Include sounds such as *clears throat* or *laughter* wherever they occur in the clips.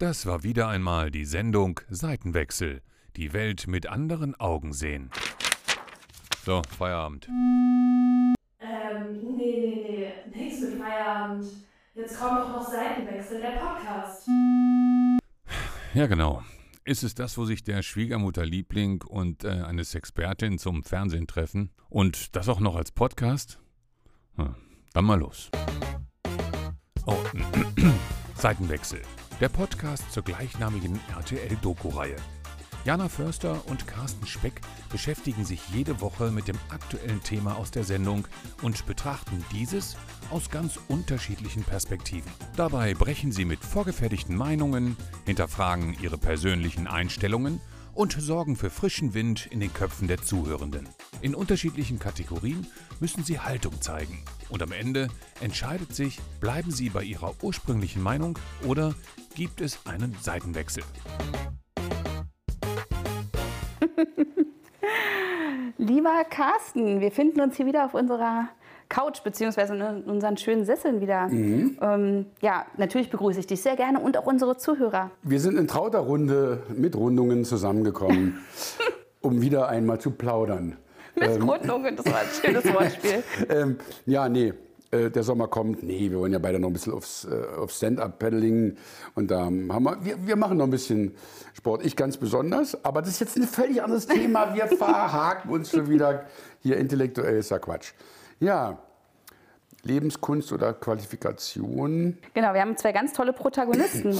Das war wieder einmal die Sendung Seitenwechsel. Die Welt mit anderen Augen sehen. So, Feierabend. Ähm, nee, nee, nee, nichts mit Feierabend. Jetzt kommt doch noch Seitenwechsel, der Podcast. Ja, genau. Ist es das, wo sich der Schwiegermutterliebling und äh, eine Sexpertin zum Fernsehen treffen? Und das auch noch als Podcast? Hm, dann mal los. Oh, *clears throat* Seitenwechsel. Der Podcast zur gleichnamigen RTL-Doku-Reihe. Jana Förster und Carsten Speck beschäftigen sich jede Woche mit dem aktuellen Thema aus der Sendung und betrachten dieses aus ganz unterschiedlichen Perspektiven. Dabei brechen sie mit vorgefertigten Meinungen, hinterfragen ihre persönlichen Einstellungen und sorgen für frischen Wind in den Köpfen der Zuhörenden. In unterschiedlichen Kategorien müssen sie Haltung zeigen. Und am Ende entscheidet sich, bleiben sie bei ihrer ursprünglichen Meinung oder gibt es einen Seitenwechsel. *laughs* Lieber Carsten, wir finden uns hier wieder auf unserer Couch beziehungsweise in unseren schönen Sesseln wieder. Mhm. Ähm, ja, natürlich begrüße ich dich sehr gerne und auch unsere Zuhörer. Wir sind in trauter Runde mit Rundungen zusammengekommen, *laughs* um wieder einmal zu plaudern. Mit Rundungen, das war ein schönes *laughs* Wortspiel. Ähm, ja, nee, äh, der Sommer kommt. Nee, wir wollen ja beide noch ein bisschen aufs, äh, auf Stand-Up-Paddling. Und da haben wir, wir, wir machen noch ein bisschen Sport. Ich ganz besonders. Aber das ist jetzt ein völlig anderes Thema. Wir *laughs* verhaken uns schon wieder. Hier intellektuell ist ja Quatsch. Ja, Lebenskunst oder Qualifikation. Genau, wir haben zwei ganz tolle Protagonisten.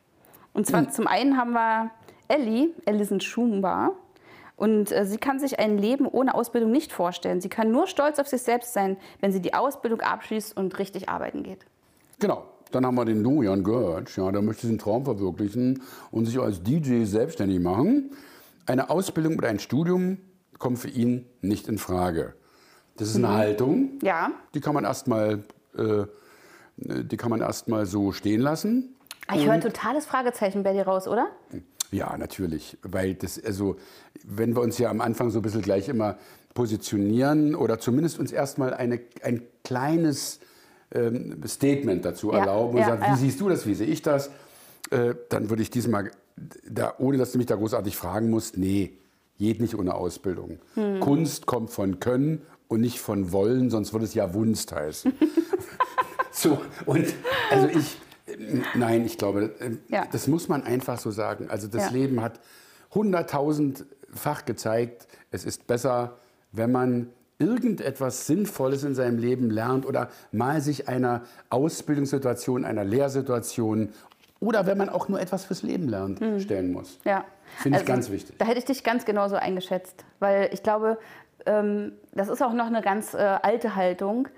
*clears throat* Und zwar zum einen haben wir Ellie, Alison Schumba. Und äh, sie kann sich ein Leben ohne Ausbildung nicht vorstellen. Sie kann nur stolz auf sich selbst sein, wenn sie die Ausbildung abschließt und richtig arbeiten geht. Genau. Dann haben wir den Dorian Gertsch, ja, der möchte seinen Traum verwirklichen und sich als DJ selbstständig machen. Eine Ausbildung oder ein Studium kommt für ihn nicht in Frage. Das ist eine Haltung. Ja. Die kann man erstmal äh, die kann man erstmal so stehen lassen. Ah, Ich höre ein totales Fragezeichen bei dir raus, oder? Ja, natürlich. Weil das, also, wenn wir uns ja am Anfang so ein bisschen gleich immer positionieren oder zumindest uns erstmal eine, ein kleines ähm, Statement dazu Ja, erlauben und ja, sagen, ja. wie siehst du das, wie sehe ich das, äh, dann würde ich diesmal, da, ohne dass du mich da großartig fragen musst, nee, geht nicht ohne Ausbildung. Hm. Kunst kommt von Können und nicht von Wollen, sonst würde es ja Wunst heißen. *laughs* so, und also ich, äh, nein, ich glaube, äh, Ja. das muss man einfach so sagen. Also das Ja. Leben hat hunderttausendfach gezeigt, es ist besser, wenn man irgendetwas Sinnvolles in seinem Leben lernt oder mal sich einer Ausbildungssituation, einer Lehrsituation oder wenn man auch nur etwas fürs Leben lernt, stellen muss. Ja. Finde ich ganz wichtig. Da hätte ich dich ganz genauso eingeschätzt, weil ich glaube, ähm, das ist auch noch eine ganz äh, alte Haltung.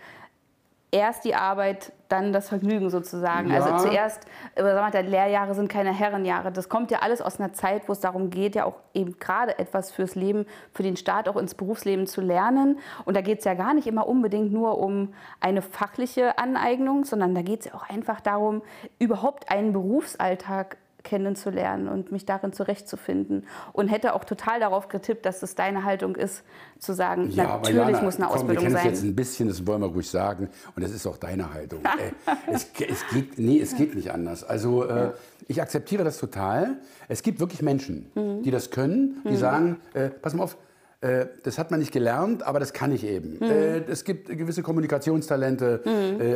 Erst die Arbeit, dann das Vergnügen sozusagen. Ja. Also zuerst, äh, mal, Lehrjahre sind keine Herrenjahre. Das kommt ja alles aus einer Zeit, wo es darum geht, ja auch eben gerade etwas fürs Leben, für den Start auch ins Berufsleben zu lernen. Und da geht es ja gar nicht immer unbedingt nur um eine fachliche Aneignung, sondern da geht es ja auch einfach darum, überhaupt einen Berufsalltag kennenzulernen und mich darin zurechtzufinden. Und hätte auch total darauf getippt, dass es deine Haltung ist, zu sagen, aber natürlich Jana, muss eine komm, Ausbildung wir sein. jetzt ein bisschen, das wollen wir ruhig sagen. Und das ist auch deine Haltung. *laughs* es, es, geht, nee, es geht nicht anders. Also äh, ich akzeptiere das total. Es gibt wirklich Menschen, Mhm. die das können, die sagen, äh, pass mal auf, äh, das hat man nicht gelernt, aber das kann ich eben. Mhm. Äh, es gibt gewisse Kommunikationstalente, äh,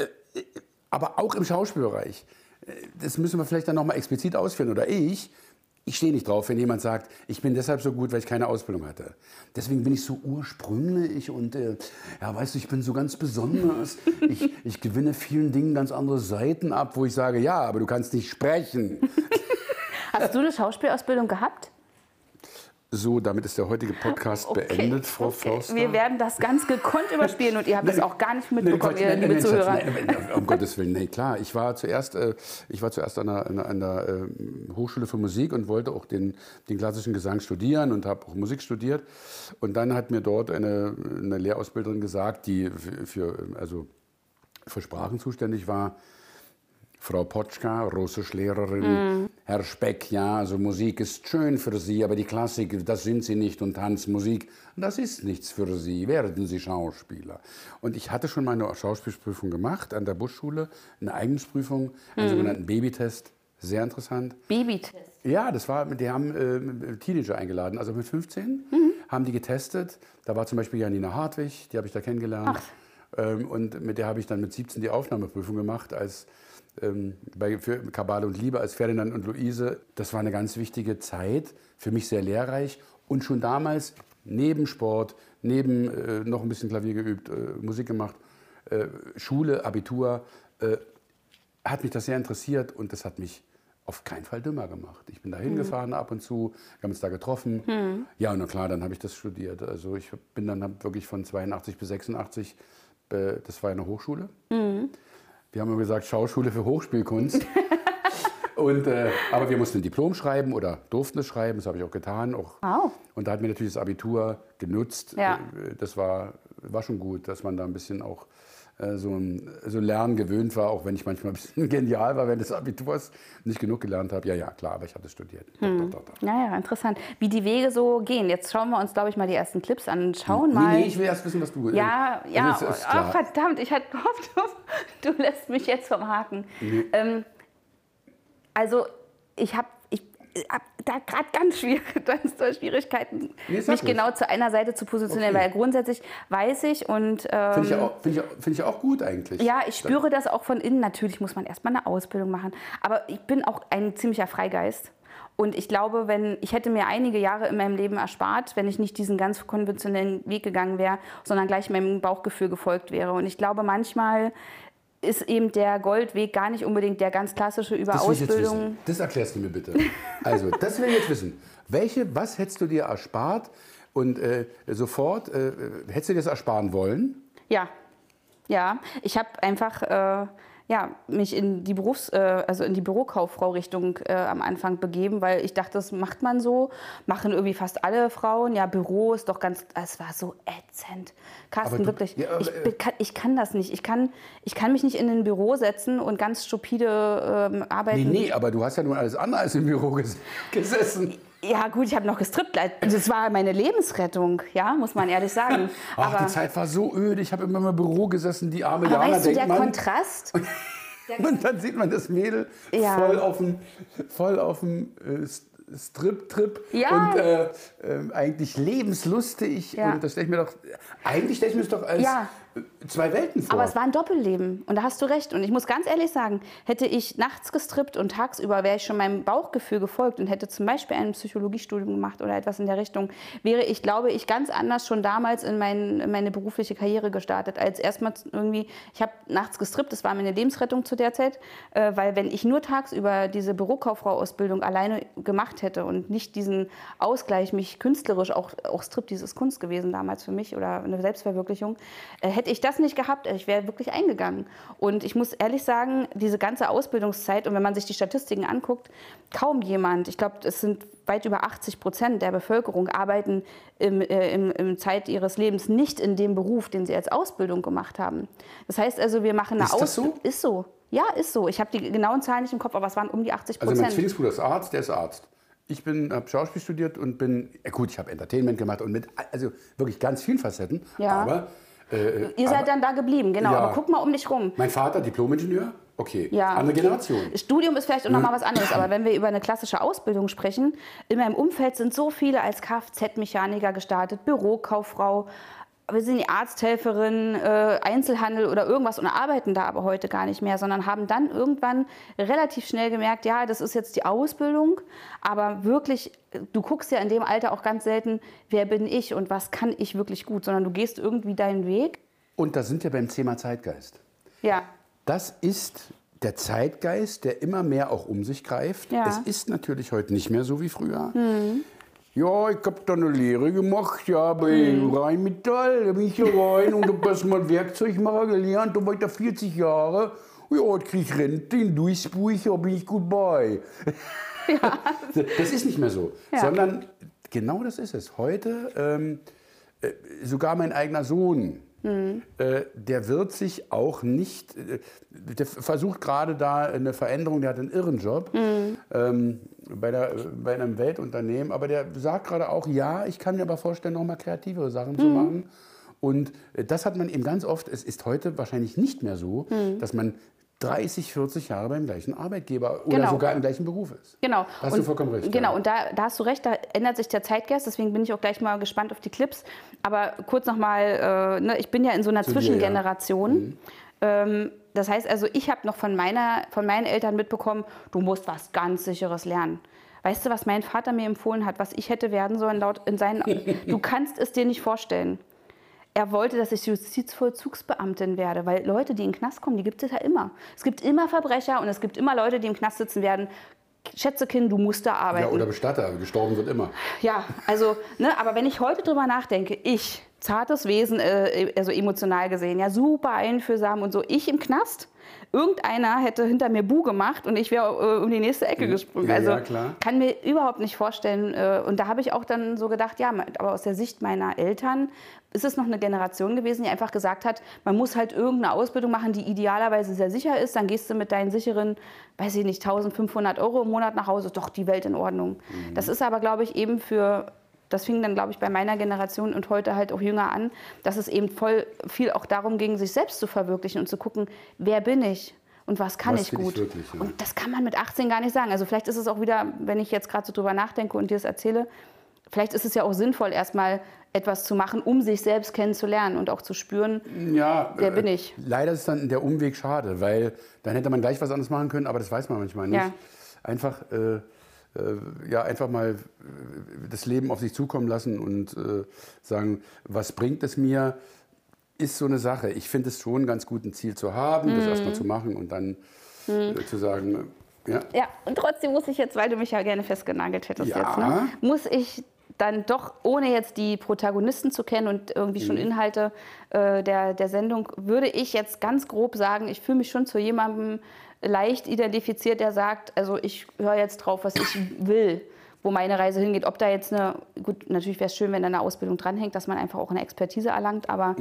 äh, aber auch im Schauspielbereich. Das müssen wir vielleicht dann nochmal explizit ausführen. Oder ich, ich stehe nicht drauf, wenn jemand sagt, ich bin deshalb so gut, weil ich keine Ausbildung hatte. Deswegen bin ich so ursprünglich und äh, ja, weißt du, ich bin so ganz besonders. Ich, ich gewinne vielen Dingen ganz andere Seiten ab, wo ich sage, ja, aber du kannst nicht sprechen. *laughs* Hast du eine Schauspielausbildung gehabt? So, damit ist der heutige Podcast beendet, Frau okay. Förster. Wir werden das ganz gekonnt überspielen und ihr habt es auch gar nicht Nein, mitbekommen, ihr nein, liebe nein, Schatz, Zuhörer. nein, nein, um Gottes Willen, nee, klar. Ich war zuerst, äh, ich war zuerst an der, an der äh, Hochschule für Musik und wollte auch den, den klassischen Gesang studieren und habe auch Musik studiert. Und dann hat mir dort eine, eine Lehrausbilderin gesagt, die für, also für Sprachen zuständig war, Frau Potschka, Russischlehrerin, Herr Speck, ja, also Musik ist schön für Sie, aber die Klassik, das sind Sie nicht und Tanzmusik, das ist nichts für Sie, werden Sie Schauspieler. Und ich hatte schon meine Schauspielprüfung gemacht an der Buschschule, eine Eignungsprüfung, einen sogenannten Babytest. Sehr interessant. Babytest. Ja, das war, die haben äh, Teenager eingeladen, also mit 15 haben die getestet. Da war zum Beispiel Janina Hartwig, die habe ich da kennengelernt. Ähm, und mit der habe ich dann mit 17 die Aufnahmeprüfung gemacht als ähm, bei, für Kabale und Liebe als Ferdinand und Luise. Das war eine ganz wichtige Zeit, für mich sehr lehrreich. Und schon damals neben Sport, neben äh, noch ein bisschen Klavier geübt, äh, Musik gemacht, äh, Schule, Abitur, äh, hat mich das sehr interessiert und das hat mich auf keinen Fall dümmer gemacht. Ich bin da hingefahren ab und zu, wir haben uns da getroffen. Ja, und na klar, dann habe ich das studiert. Also ich bin dann wirklich von 82 bis 86, äh, das war eine Hochschule. Wir haben immer gesagt, Schauschule für Hochspielkunst. *laughs* und, äh, aber wir mussten ein Diplom schreiben oder durften es schreiben, das habe ich auch getan. Auch. Wow. Und da hat mir natürlich das Abitur genutzt. Ja. Äh, Das war, war schon gut, dass man da ein bisschen auch so, ein, so Lernen gewöhnt war, auch wenn ich manchmal ein bisschen *laughs* genial war während des Abiturs, nicht genug gelernt habe. Ja, ja, klar, aber ich habe das studiert. Doch, doch, doch, doch. Naja, interessant. Wie die Wege so gehen. Jetzt schauen wir uns, glaube ich, mal die ersten Clips an und schauen mal. Nee, nee, ich will erst wissen, was du. Ja, äh, ja, ist oh, verdammt, ich hatte gehofft, du, lässt mich jetzt vom Haken. Ähm, also, ich habe ich hab da gerade ganz, schwierig, *laughs* ganz doll Schwierigkeiten, Nee, mich genau zu einer Seite zu positionieren, Okay. weil grundsätzlich weiß ich und ähm, Finde ich, auch- find ich, auch- find ich auch gut eigentlich. ja, ich spüre das auch von innen. Natürlich muss man erstmal eine Ausbildung machen. Aber ich bin auch ein ziemlicher Freigeist. Und ich glaube, wenn ich hätte mir einige Jahre in meinem Leben erspart, wenn ich nicht diesen ganz konventionellen Weg gegangen wäre, sondern gleich meinem Bauchgefühl gefolgt wäre. Und ich glaube, manchmal ist eben der Goldweg gar nicht unbedingt der ganz klassische über Das will ich jetzt Ausbildung. wissen. Das erklärst du mir bitte. Also, das will ich jetzt wissen. Welche, was hättest du dir erspart und äh, sofort, äh, hättest du dir das ersparen wollen? Ja, ja. Ich habe einfach äh, ja, mich in die Berufs-, äh, also in die Bürokauffrau-Richtung äh, am Anfang begeben, weil ich dachte, das macht man so, machen irgendwie fast alle Frauen. Ja, Büro ist doch ganz, es war so ätzend. Carsten, du- wirklich, ja, ich, äh, kann, ich kann das nicht. Ich kann, ich kann mich nicht in ein Büro setzen und ganz stupide ähm, Nee, arbeiten. nee, aber du hast ja nun alles andere als im Büro ges gesessen. Ja gut, ich habe noch gestrippt. Das war meine Lebensrettung, ja, muss man ehrlich sagen. *laughs* Ach, aber die Zeit war so öde. Ich habe immer im Büro gesessen, die arme aber Jana, weißt du, der man. Kontrast, *laughs* Und dann sieht man das Mädel Ja. voll auf dem, voll auf dem äh, Strip-Trip Ja. und äh, äh, eigentlich lebenslustig. Ja. Und das stelle ich mir doch, eigentlich stelle ich mir das doch als Ja. Zwei Welten vor. Aber es war ein Doppelleben und da hast du recht. Und ich muss ganz ehrlich sagen, hätte ich nachts gestrippt und tagsüber wäre ich schon meinem Bauchgefühl gefolgt und hätte zum Beispiel ein Psychologiestudium gemacht oder etwas in der Richtung, wäre ich, glaube ich, ganz anders schon damals in, mein, in meine berufliche Karriere gestartet. Als erstmal irgendwie, ich habe nachts gestrippt, das war meine Lebensrettung zu der Zeit, äh, weil wenn ich nur tagsüber diese Bürokauffrau-Ausbildung alleine gemacht hätte und nicht diesen Ausgleich, mich künstlerisch, auch, auch Striptease ist Kunst gewesen damals für mich oder eine Selbstverwirklichung, äh, hätte ich das nicht gehabt, ich wäre wirklich eingegangen. Und ich muss ehrlich sagen, diese ganze Ausbildungszeit und wenn man sich die Statistiken anguckt, kaum jemand, ich glaube, es sind weit über 80 Prozent der Bevölkerung arbeiten im, äh, im, im Zeit ihres Lebens nicht in dem Beruf, den sie als Ausbildung gemacht haben. Das heißt also, wir machen eine Ist das so? Ausbildung. Ist so. Ja, ist so. Ich habe die genauen Zahlen nicht im Kopf, aber es waren um die 80 Also mein Prozent. Zwillingsbruder ist Arzt, der ist Arzt. Ich habe Schauspiel studiert und bin, ja gut, ich habe Entertainment gemacht und mit, also wirklich ganz vielen Facetten. Ja. Aber äh, Ihr seid dann da geblieben, genau. Ja. Aber guck mal um dich rum. mein Vater, Diplomingenieur, okay, Ja. andere Generation. Studium ist vielleicht auch nochmal was anderes, aber wenn wir über eine klassische Ausbildung sprechen, in meinem Umfeld sind so viele als Kfz-Mechaniker gestartet, Bürokauffrau, wir sind die Arzthelferin, äh, Einzelhandel oder irgendwas und arbeiten da aber heute gar nicht mehr, sondern haben dann irgendwann relativ schnell gemerkt, ja, das ist jetzt die Ausbildung, aber wirklich, du guckst ja in dem Alter auch ganz selten, wer bin ich und was kann ich wirklich gut, sondern du gehst irgendwie deinen Weg. Und da sind wir beim Thema Zeitgeist. Ja, Das ist der Zeitgeist, der immer mehr auch um sich greift. Ja. Es ist natürlich heute nicht mehr so wie früher. Ja, ich habe da eine Lehre gemacht, ja, bei Rheinmetall, da bin ich ja rein und habe erstmal Werkzeugmacher gelernt, ich da 40 Jahre. Ja, jetzt krieg ich Rente in Duisburg, da bin ich gut bei. *laughs* Das ist nicht mehr so, Ja. sondern genau das ist es. Heute, ähm, äh, sogar mein eigener Sohn, äh, der wird sich auch nicht, äh, der versucht gerade da eine Veränderung, der hat einen irren Job ähm, bei, der, bei einem Weltunternehmen, aber der sagt gerade auch, ja, ich kann mir aber vorstellen, noch mal kreativere Sachen zu machen. Und äh, das hat man eben ganz oft, es ist heute wahrscheinlich nicht mehr so, dass man 30, 40 Jahre beim gleichen Arbeitgeber oder Genau. sogar im gleichen Beruf ist. Genau. Hast du vollkommen recht, Genau, ja. und da, da hast du recht, da ändert sich der Zeitgeist, deswegen bin ich auch gleich mal gespannt auf die Clips. Aber kurz nochmal, äh, ne, ich bin ja in so einer Zu dir, ja. Zwischengeneration. Ähm, das heißt also, ich habe noch von, meiner, von meinen Eltern mitbekommen, du musst was ganz Sicheres lernen. Weißt du, was mein Vater mir empfohlen hat, was ich hätte werden sollen laut in seinen *laughs* Du kannst es dir nicht vorstellen. Er wollte, dass ich Justizvollzugsbeamtin werde, weil Leute, die in den Knast kommen, die gibt es ja immer. Es gibt immer Verbrecher und es gibt immer Leute, die im Knast sitzen werden. Schätze Kind, du musst da Ja, arbeiten. oder Bestatter, gestorben wird immer. Ja, also, ne, aber wenn ich heute drüber nachdenke, ich, zartes Wesen, äh, also emotional gesehen, ja, super einfühlsam und so, ich im Knast, irgendeiner hätte hinter mir Bu gemacht und ich wäre äh, um die nächste Ecke gesprungen. Ja, also ja, kann mir überhaupt nicht vorstellen. Äh, und da habe ich auch dann so gedacht, ja, aber aus der Sicht meiner Eltern ist es noch eine Generation gewesen, die einfach gesagt hat, man muss halt irgendeine Ausbildung machen, die idealerweise sehr sicher ist. Dann gehst du mit deinen sicheren, weiß ich nicht, 1500 Euro im Monat nach Hause, ist doch die Welt in Ordnung. Mhm. Das ist aber, glaube ich, eben für das fing dann, glaube ich, bei meiner Generation und heute halt auch jünger an, dass es eben voll viel auch darum ging, sich selbst zu verwirklichen und zu gucken, wer bin ich und was kann Was ich will ich gut. wirklich, ja. Und das kann man mit 18 gar nicht sagen. Also vielleicht ist es auch wieder, wenn ich jetzt gerade so drüber nachdenke und dir es erzähle, vielleicht ist es ja auch sinnvoll, erstmal etwas zu machen, um sich selbst kennenzulernen und auch zu spüren, Ja, wer äh, bin ich. Leider ist dann der Umweg schade, weil dann hätte man gleich was anderes machen können, aber das weiß man manchmal nicht. Ja. Einfach, äh, ja, einfach mal äh, das Leben auf sich zukommen lassen und äh, sagen, was bringt es mir, ist so eine Sache. Ich finde es schon ganz gut, ein Ziel zu haben, Mhm. das erstmal zu machen und dann äh, zu sagen, äh, ja, Ja, und trotzdem muss ich jetzt, weil du mich ja gerne festgenagelt hättest Ja. jetzt, ne, muss ich dann doch, ohne jetzt die Protagonisten zu kennen und irgendwie schon Mhm. Inhalte äh, der, der Sendung, würde ich jetzt ganz grob sagen, ich fühle mich schon zu jemandem leicht identifiziert, der sagt, also ich höre jetzt drauf, was ich will, wo meine Reise hingeht. Ob da jetzt eine, gut, natürlich wäre es schön, wenn da eine Ausbildung dranhängt, dass man einfach auch eine Expertise erlangt, aber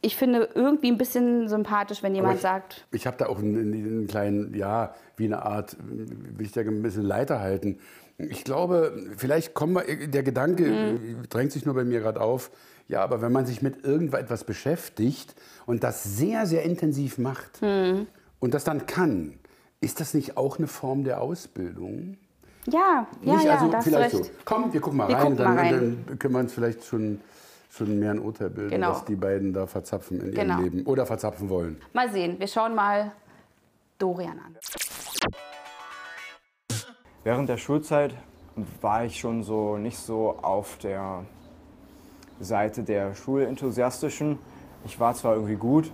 ich finde irgendwie ein bisschen sympathisch, wenn jemand ich- sagt, Ich habe da auch einen, einen kleinen, ja, wie eine Art, will ich da ein bisschen Leiter halten. Ich glaube, vielleicht kommen wir, der Gedanke Mhm. äh, drängt sich nur bei mir gerade auf, ja, aber wenn man sich mit irgendetwas beschäftigt und das sehr, sehr intensiv macht Mhm. und das dann kann, ist das nicht auch eine Form der Ausbildung? ja, ja, nicht, ja, also du vielleicht so. Komm, wir gucken mal Wir rein, gucken dann, mal rein. dann können wir uns vielleicht schon, schon mehr ein Urteil bilden, Genau. was die beiden da verzapfen in Genau. ihrem Leben oder verzapfen wollen. Mal sehen, wir schauen mal Dorian an. Während der Schulzeit war ich schon so nicht so auf der Seite der Schulenthusiastischen. Ich war zwar irgendwie gut,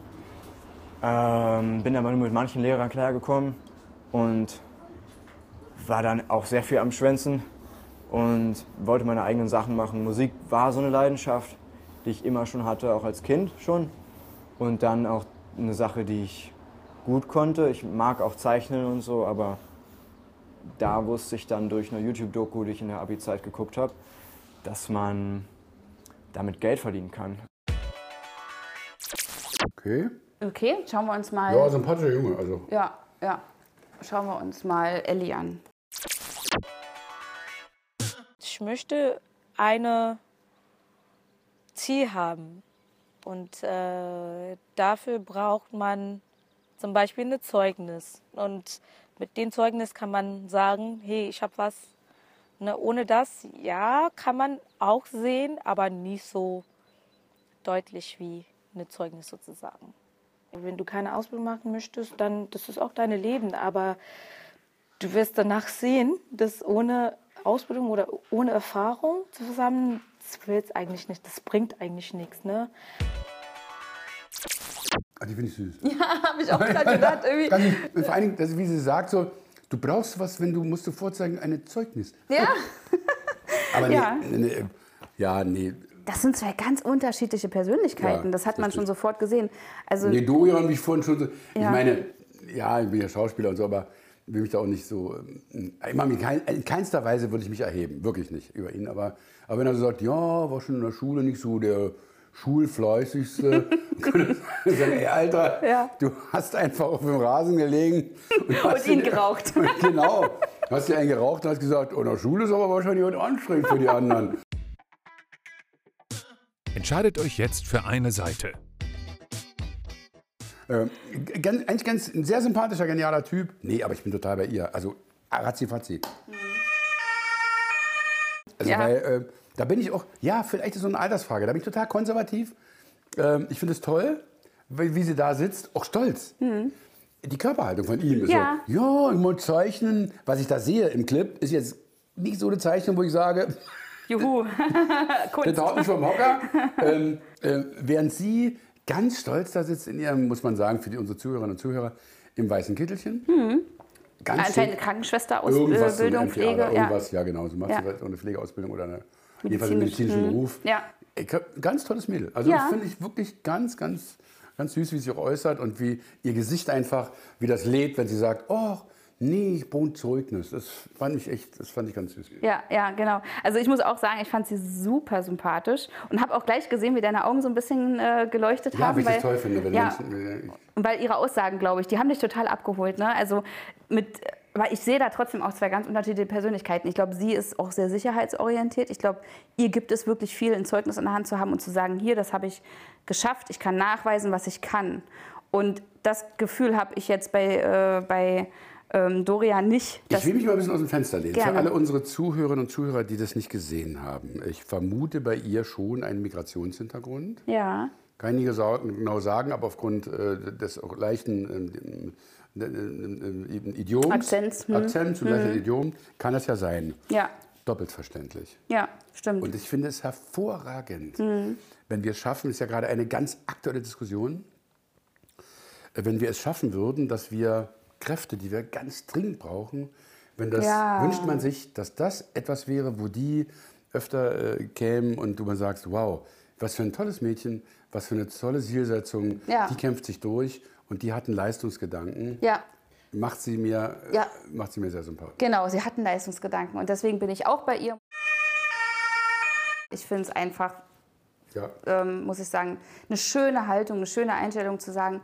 ähm, bin aber nur mit manchen Lehrern klargekommen und war dann auch sehr viel am Schwänzen und wollte meine eigenen Sachen machen. Musik war so eine Leidenschaft, die ich immer schon hatte, auch als Kind schon. Und dann auch eine Sache, die ich gut konnte. Ich mag auch zeichnen und so, aber da wusste ich dann durch eine YouTube-Doku, die ich in der Abi-Zeit geguckt habe, dass man damit Geld verdienen kann. Okay? Okay, schauen wir uns mal. Ja, sympathischer Junge. Also. Ja, ja. Schauen wir uns mal Ellie an. Ich möchte eine Ziel haben. Und äh, dafür braucht man zum Beispiel ein Zeugnis. Und mit dem Zeugnis kann man sagen, hey, ich habe was. Ne, ohne das, ja, kann man auch sehen, aber nicht so deutlich wie ein Zeugnis sozusagen. Wenn du keine Ausbildung machen möchtest, dann das ist auch dein Leben. Aber du wirst danach sehen, dass ohne Ausbildung oder ohne Erfahrung zusammen, das will's eigentlich nicht, das bringt eigentlich nichts, ne? Ah, die finde ich süß. *laughs* Habe ich auch gerade gedacht, *laughs* irgendwie. Ganz, vor allen Dingen, dass, wie sie sagt, so, du brauchst was, wenn du musst du vorzeigen, ein Zeugnis. Ja, *laughs* Aber Ja. nee, nee, ja, nee. das sind zwei ganz unterschiedliche Persönlichkeiten. Ja, das hat man richtig. schon sofort gesehen. Also, Nee, Dorian, wie ich vorhin schon so. Ich Ja. meine, ja, ich bin ja Schauspieler und so, aber will mich da auch nicht so. ähm, Ich in keinster Weise würde ich mich erheben, wirklich nicht über ihn. Aber, aber wenn er so sagt, ja, war schon in der Schule nicht so der schulfleißigste, *laughs* könnte sagen, ey, Alter, Ja. du hast einfach auf dem Rasen gelegen und, hast ihn geraucht. *laughs* genau. Hast dir einen geraucht und hast gesagt, oh, in der Schule ist aber wahrscheinlich heute anstrengend für die anderen. Entscheidet euch jetzt für eine Seite. Ähm, ganz, eigentlich ganz ein sehr sympathischer, genialer Typ. Nee, aber ich bin total bei ihr. Also ratzi fatzi. Also Ja. weil, äh, da bin ich auch, ja, vielleicht ist es so eine Altersfrage. Da bin ich total konservativ. Ähm, ich finde es toll, wie, wie sie da sitzt, auch stolz. Die Körperhaltung von ihm ist Mhm. Ja. so, ja, ich muss zeichnen. Was ich da sehe im Clip, ist jetzt nicht so eine Zeichnung, wo ich sage, Juhu. *laughs* *laughs* Kunst. haut mich vom Hocker. ähm, äh, während sie ganz stolz da sitzt in ihrem, muss man sagen, für die, unsere Zuhörerinnen und Zuhörer, im weißen Kittelchen. Ganz Anscheinend. Krankenschwester, Ausbildung, Pflege. Ja. irgendwas, ja. genau. So macht Ja. sie eine Pflegeausbildung oder eine, jedenfalls einen Medizinisch, medizinischen. Beruf. Ja. Ich ganz tolles Mädel. Also Ja. das finde ich wirklich ganz, ganz, ganz süß, wie sie sich auch äußert und wie ihr Gesicht einfach, wie das lädt, wenn sie sagt, oh, nee, ich brauche Zeugnis. Das fand ich echt, das fand ich ganz süß. Ja, ja, genau. Also ich muss auch sagen, ich fand sie super sympathisch und habe auch gleich gesehen, wie deine Augen so ein bisschen äh, geleuchtet Ja, haben. wie ich das weil, toll finde, wenn ja, Menschen... äh, Und weil ihre Aussagen, glaube ich, die haben dich total abgeholt. Ne? Also mit, weil ich sehe da trotzdem auch zwei ganz unterschiedliche Persönlichkeiten. Ich glaube, sie ist auch sehr sicherheitsorientiert. Ich glaube, ihr gibt es wirklich viel, ein Zeugnis in der Hand zu haben und zu sagen, hier, das habe ich geschafft, ich kann nachweisen, was ich kann. Und das Gefühl habe ich jetzt bei, äh, bei ähm, Dorian nicht. Ich will mich mal ein bisschen aus dem Fenster lehnen. Gerne. Für alle unsere Zuhörerinnen und Zuhörer, die das nicht gesehen haben. Ich vermute bei ihr schon einen Migrationshintergrund. ja, Kann ich nicht genau sagen, aber aufgrund äh, des leichten ähm, äh, äh, äh, Idioms, Akzents, hm. Akzents und leichten Idiom, kann das ja sein. ja, Doppelt verständlich. ja, stimmt. Und ich finde es hervorragend, Mhm. wenn wir es schaffen, ist ja gerade eine ganz aktuelle Diskussion, wenn wir es schaffen würden, dass wir Kräfte, die wir ganz dringend brauchen, wenn das Ja. wünscht man sich, dass das etwas wäre, wo die öfter äh, kämen und du mal sagst, wow, was für ein tolles Mädchen, was für eine tolle Zielsetzung, Ja. die kämpft sich durch und die hat einen Leistungsgedanken, ja, macht sie mir, äh, Ja. macht sie mir sehr sympathisch. Genau, sie hatten Leistungsgedanken und deswegen bin ich auch bei ihr. Ich finde es einfach, Ja. ähm, muss ich sagen, eine schöne Haltung, eine schöne Einstellung zu sagen,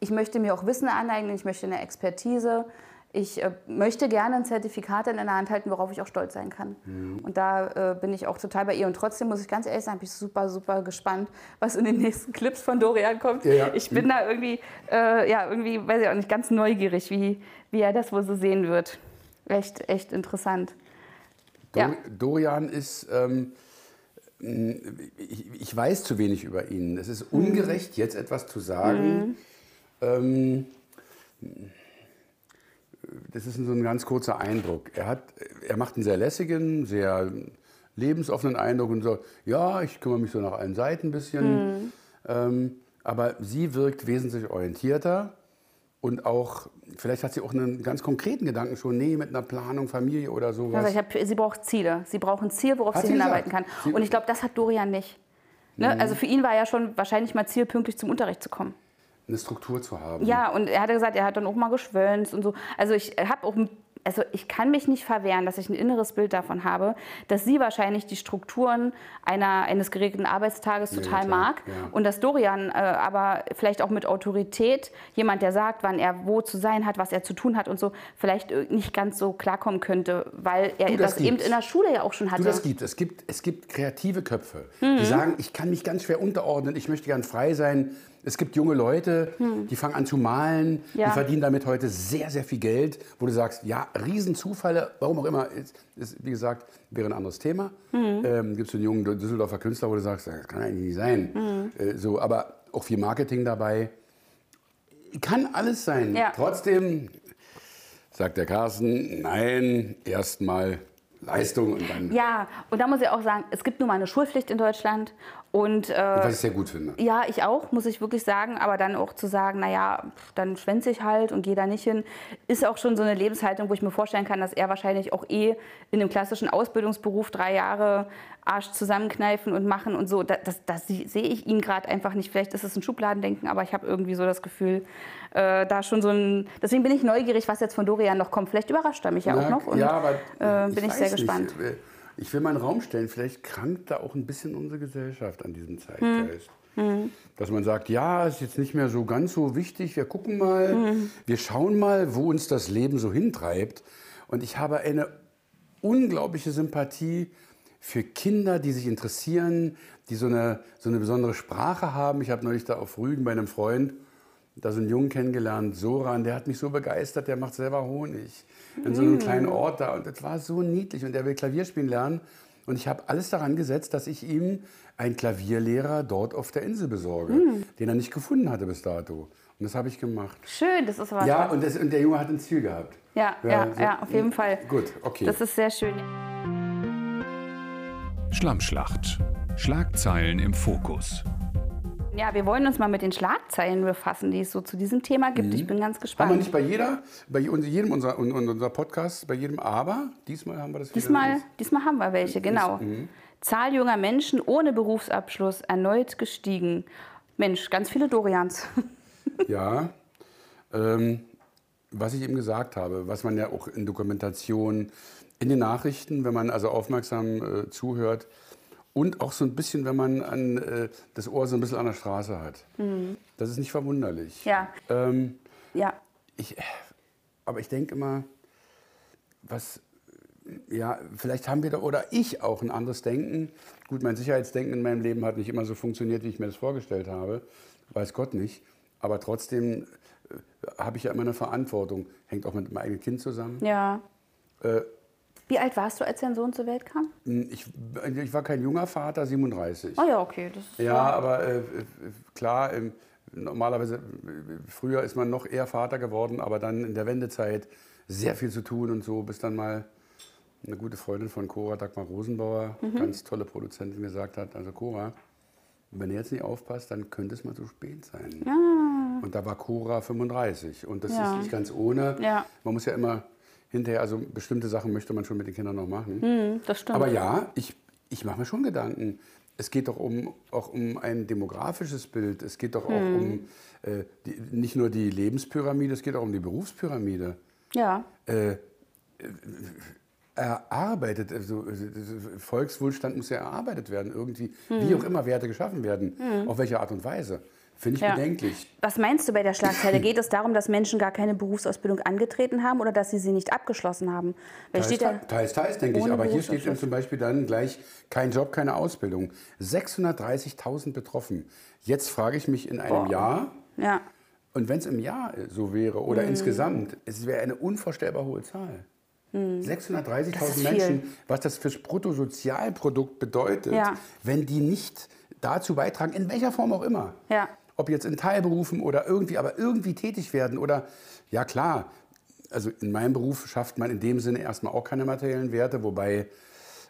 ich möchte mir auch Wissen aneignen, ich möchte eine Expertise, ich äh, möchte gerne ein Zertifikat in der Hand halten, worauf ich auch stolz sein kann. Mhm. Und da äh, bin ich auch total bei ihr. Und trotzdem muss ich ganz ehrlich sagen, bin ich super, super gespannt, was in den nächsten Clips von Dorian kommt. Ja, ja. Ich bin da irgendwie, äh, ja, irgendwie, weiß ich auch nicht, ganz neugierig, wie, wie er das wohl so sehen wird. Echt, echt interessant. Dor Ja. Dorian ist, ähm, ich, ich weiß zu wenig über ihn. Es ist ungerecht, jetzt etwas zu sagen. Ähm, das ist so ein ganz kurzer Eindruck. Er, hat, er macht einen sehr lässigen, sehr lebensoffenen Eindruck und so, ja, ich kümmere mich so nach allen Seiten ein bisschen. Ähm, aber sie wirkt wesentlich orientierter und auch, vielleicht hat sie auch einen ganz konkreten Gedanken schon, nee, mit einer Planung, Familie oder sowas. Also hab, sie braucht Ziele. Sie braucht ein Ziel, worauf Hat sie sie hinarbeiten kann. Sie- Mhm. Und ich glaube, das hat Dorian nicht. Ne? Also für ihn war ja schon wahrscheinlich mal Ziel, pünktlich zum Unterricht zu kommen. Eine Struktur zu haben. Ja, und er hatte gesagt, er hat dann auch mal geschwänzt und so. Also ich habe auch, also ich kann mich nicht verwehren, dass ich ein inneres Bild davon habe, dass sie wahrscheinlich die Strukturen einer, eines geregelten Arbeitstages Ja, total klar, mag ja. und dass Dorian äh, aber vielleicht auch mit Autorität, jemand, der sagt, wann er wo zu sein hat, was er zu tun hat und so, vielleicht äh, nicht ganz so klarkommen könnte, weil er Du, das das, eben in der Schule ja auch schon hatte. Du, das gibt es. Gibt, es gibt kreative Köpfe, Mhm. die sagen, ich kann mich ganz schwer unterordnen, ich möchte gern frei sein. Es gibt junge Leute, die fangen an zu malen. Ja. die verdienen damit heute sehr, sehr viel Geld, wo du sagst, ja, Riesenzufälle, warum auch immer, ist, ist wie gesagt, wäre ein anderes Thema. Mhm. Ähm, gibt es einen jungen Düsseldorfer Künstler, wo du sagst, das kann eigentlich nicht sein. Mhm. Äh, so, aber auch viel Marketing dabei. Kann alles sein. Ja. Trotzdem sagt der Carsten, nein, erstmal Leistung und dann, Ja, und da muss ich auch sagen, es gibt nun mal eine Schulpflicht in Deutschland und äh, was ich sehr gut finde. Ja, ich auch, muss ich wirklich sagen. Aber dann auch zu sagen, naja, dann schwänze ich halt und gehe da nicht hin, ist auch schon so eine Lebenshaltung, wo ich mir vorstellen kann, dass er wahrscheinlich auch eh in einem klassischen Ausbildungsberuf drei Jahre Arsch zusammenkneifen und machen und so. Das, das, das sehe ich ihn gerade einfach nicht. Vielleicht ist es ein Schubladendenken, aber ich habe irgendwie so das Gefühl, äh, da schon so ein. Deswegen bin ich neugierig, was jetzt von Dorian noch kommt. Vielleicht überrascht er mich ja auch Na, noch. Und, ja, aber äh, bin ich, weiß sehr nicht. Ich will mal in den Raum stellen, vielleicht krankt da auch ein bisschen unsere Gesellschaft an diesem Zeitgeist. Hm. Dass man sagt, ja, ist jetzt nicht mehr so ganz so wichtig, wir gucken mal, Hm. wir schauen mal, wo uns das Leben so hintreibt. Und ich habe eine unglaubliche Sympathie für Kinder, die sich interessieren, die so eine, so eine besondere Sprache haben. Ich habe neulich da auf Rügen bei einem Freund, da so einen Jungen kennengelernt, Soran, der hat mich so begeistert, der macht selber Honig. In so einem kleinen Ort da. Und das war so niedlich. Und der will Klavier spielen lernen. Und ich habe alles daran gesetzt, dass ich ihm einen Klavierlehrer dort auf der Insel besorge, den er nicht gefunden hatte bis dato. Und das habe ich gemacht. Schön, das ist aber Ja, und, das, und der Junge hat ein Ziel gehabt. ja, ja, so- ja, auf jeden Fall. Gut, okay. Das ist sehr schön. Schlammschlacht. Schlagzeilen im Fokus. Ja, wir wollen uns mal mit den Schlagzeilen befassen, die es so zu diesem Thema gibt. Ich bin ganz Haben wir gespannt. nicht bei jeder, bei jedem unserer, un- unserer Podcasts, bei jedem Aber, diesmal haben wir das wieder. Diesmal, diesmal haben wir welche, genau. Zahl junger Menschen ohne Berufsabschluss erneut gestiegen. Mensch, ganz viele Dorians. *laughs* Ja, ähm, was ich eben gesagt habe, was man ja auch in Dokumentationen, in den Nachrichten, wenn man also aufmerksam äh, zuhört und auch so ein bisschen, wenn man an, äh, das Ohr so ein bisschen an der Straße hat. Das ist nicht verwunderlich. Mhm. Ja. Ähm, Ja, ich, aber ich denke immer, was, ja, vielleicht haben wir da, oder ich auch ein anderes Denken. Gut, mein Sicherheitsdenken in meinem Leben hat nicht immer so funktioniert, wie ich mir das vorgestellt habe. Weiß Gott nicht. Aber trotzdem äh, habe ich ja immer eine Verantwortung. Hängt auch mit meinem eigenen Kind zusammen. ja. Äh, Wie alt warst du, als dein Sohn zur Welt kam? ich, ich war kein junger Vater, 37. Oh ja, okay. Ist Ja, aber äh, äh, klar, ähm, normalerweise, äh, früher ist man noch eher Vater geworden, aber dann in der Wendezeit sehr viel zu tun und so, bis dann mal eine gute Freundin von Cora, Dagmar Rosenbauer, ganz tolle Produzentin, gesagt hat, also Cora, wenn ihr jetzt nicht aufpasst, dann könnte es mal zu spät sein. Und da war Cora 35 und das Ja. ist nicht ganz ohne. Ja. Man muss ja immer hinterher, also bestimmte Sachen möchte man schon mit den Kindern noch machen. Hm, das stimmt. Aber ja, ich, ich mache mir schon Gedanken. Es geht doch um, auch um ein demografisches Bild. Es geht doch auch Hm. um äh, die, nicht nur die Lebenspyramide, es geht auch um die Berufspyramide. ja, Äh, erarbeitet, also Volkswohlstand muss ja erarbeitet werden, irgendwie, wie Hm. auch immer Werte geschaffen werden. Auf welche Art und Weise. Finde ich Ja. bedenklich. Was meinst du bei der Schlagzeile? Geht es darum, dass Menschen gar keine Berufsausbildung angetreten haben oder dass sie sie nicht abgeschlossen haben? Weil Teils, steht ja, teils, teils, denke ich. Aber hier steht Berufsabschluss. zum Beispiel dann gleich kein Job, keine Ausbildung. 630.000 betroffen. Jetzt frage ich mich in einem Boah. Jahr, ja, und wenn es im Jahr so wäre oder Mhm. insgesamt, es wäre eine unvorstellbar hohe Zahl. 630.000 Mhm. Das ist Menschen, was das fürs Bruttosozialprodukt bedeutet, Ja. wenn die nicht dazu beitragen, in welcher Form auch immer. Ja. Ob jetzt in Teilberufen oder irgendwie, aber irgendwie tätig werden oder, ja klar, also in meinem Beruf schafft man in dem Sinne erstmal auch keine materiellen Werte, wobei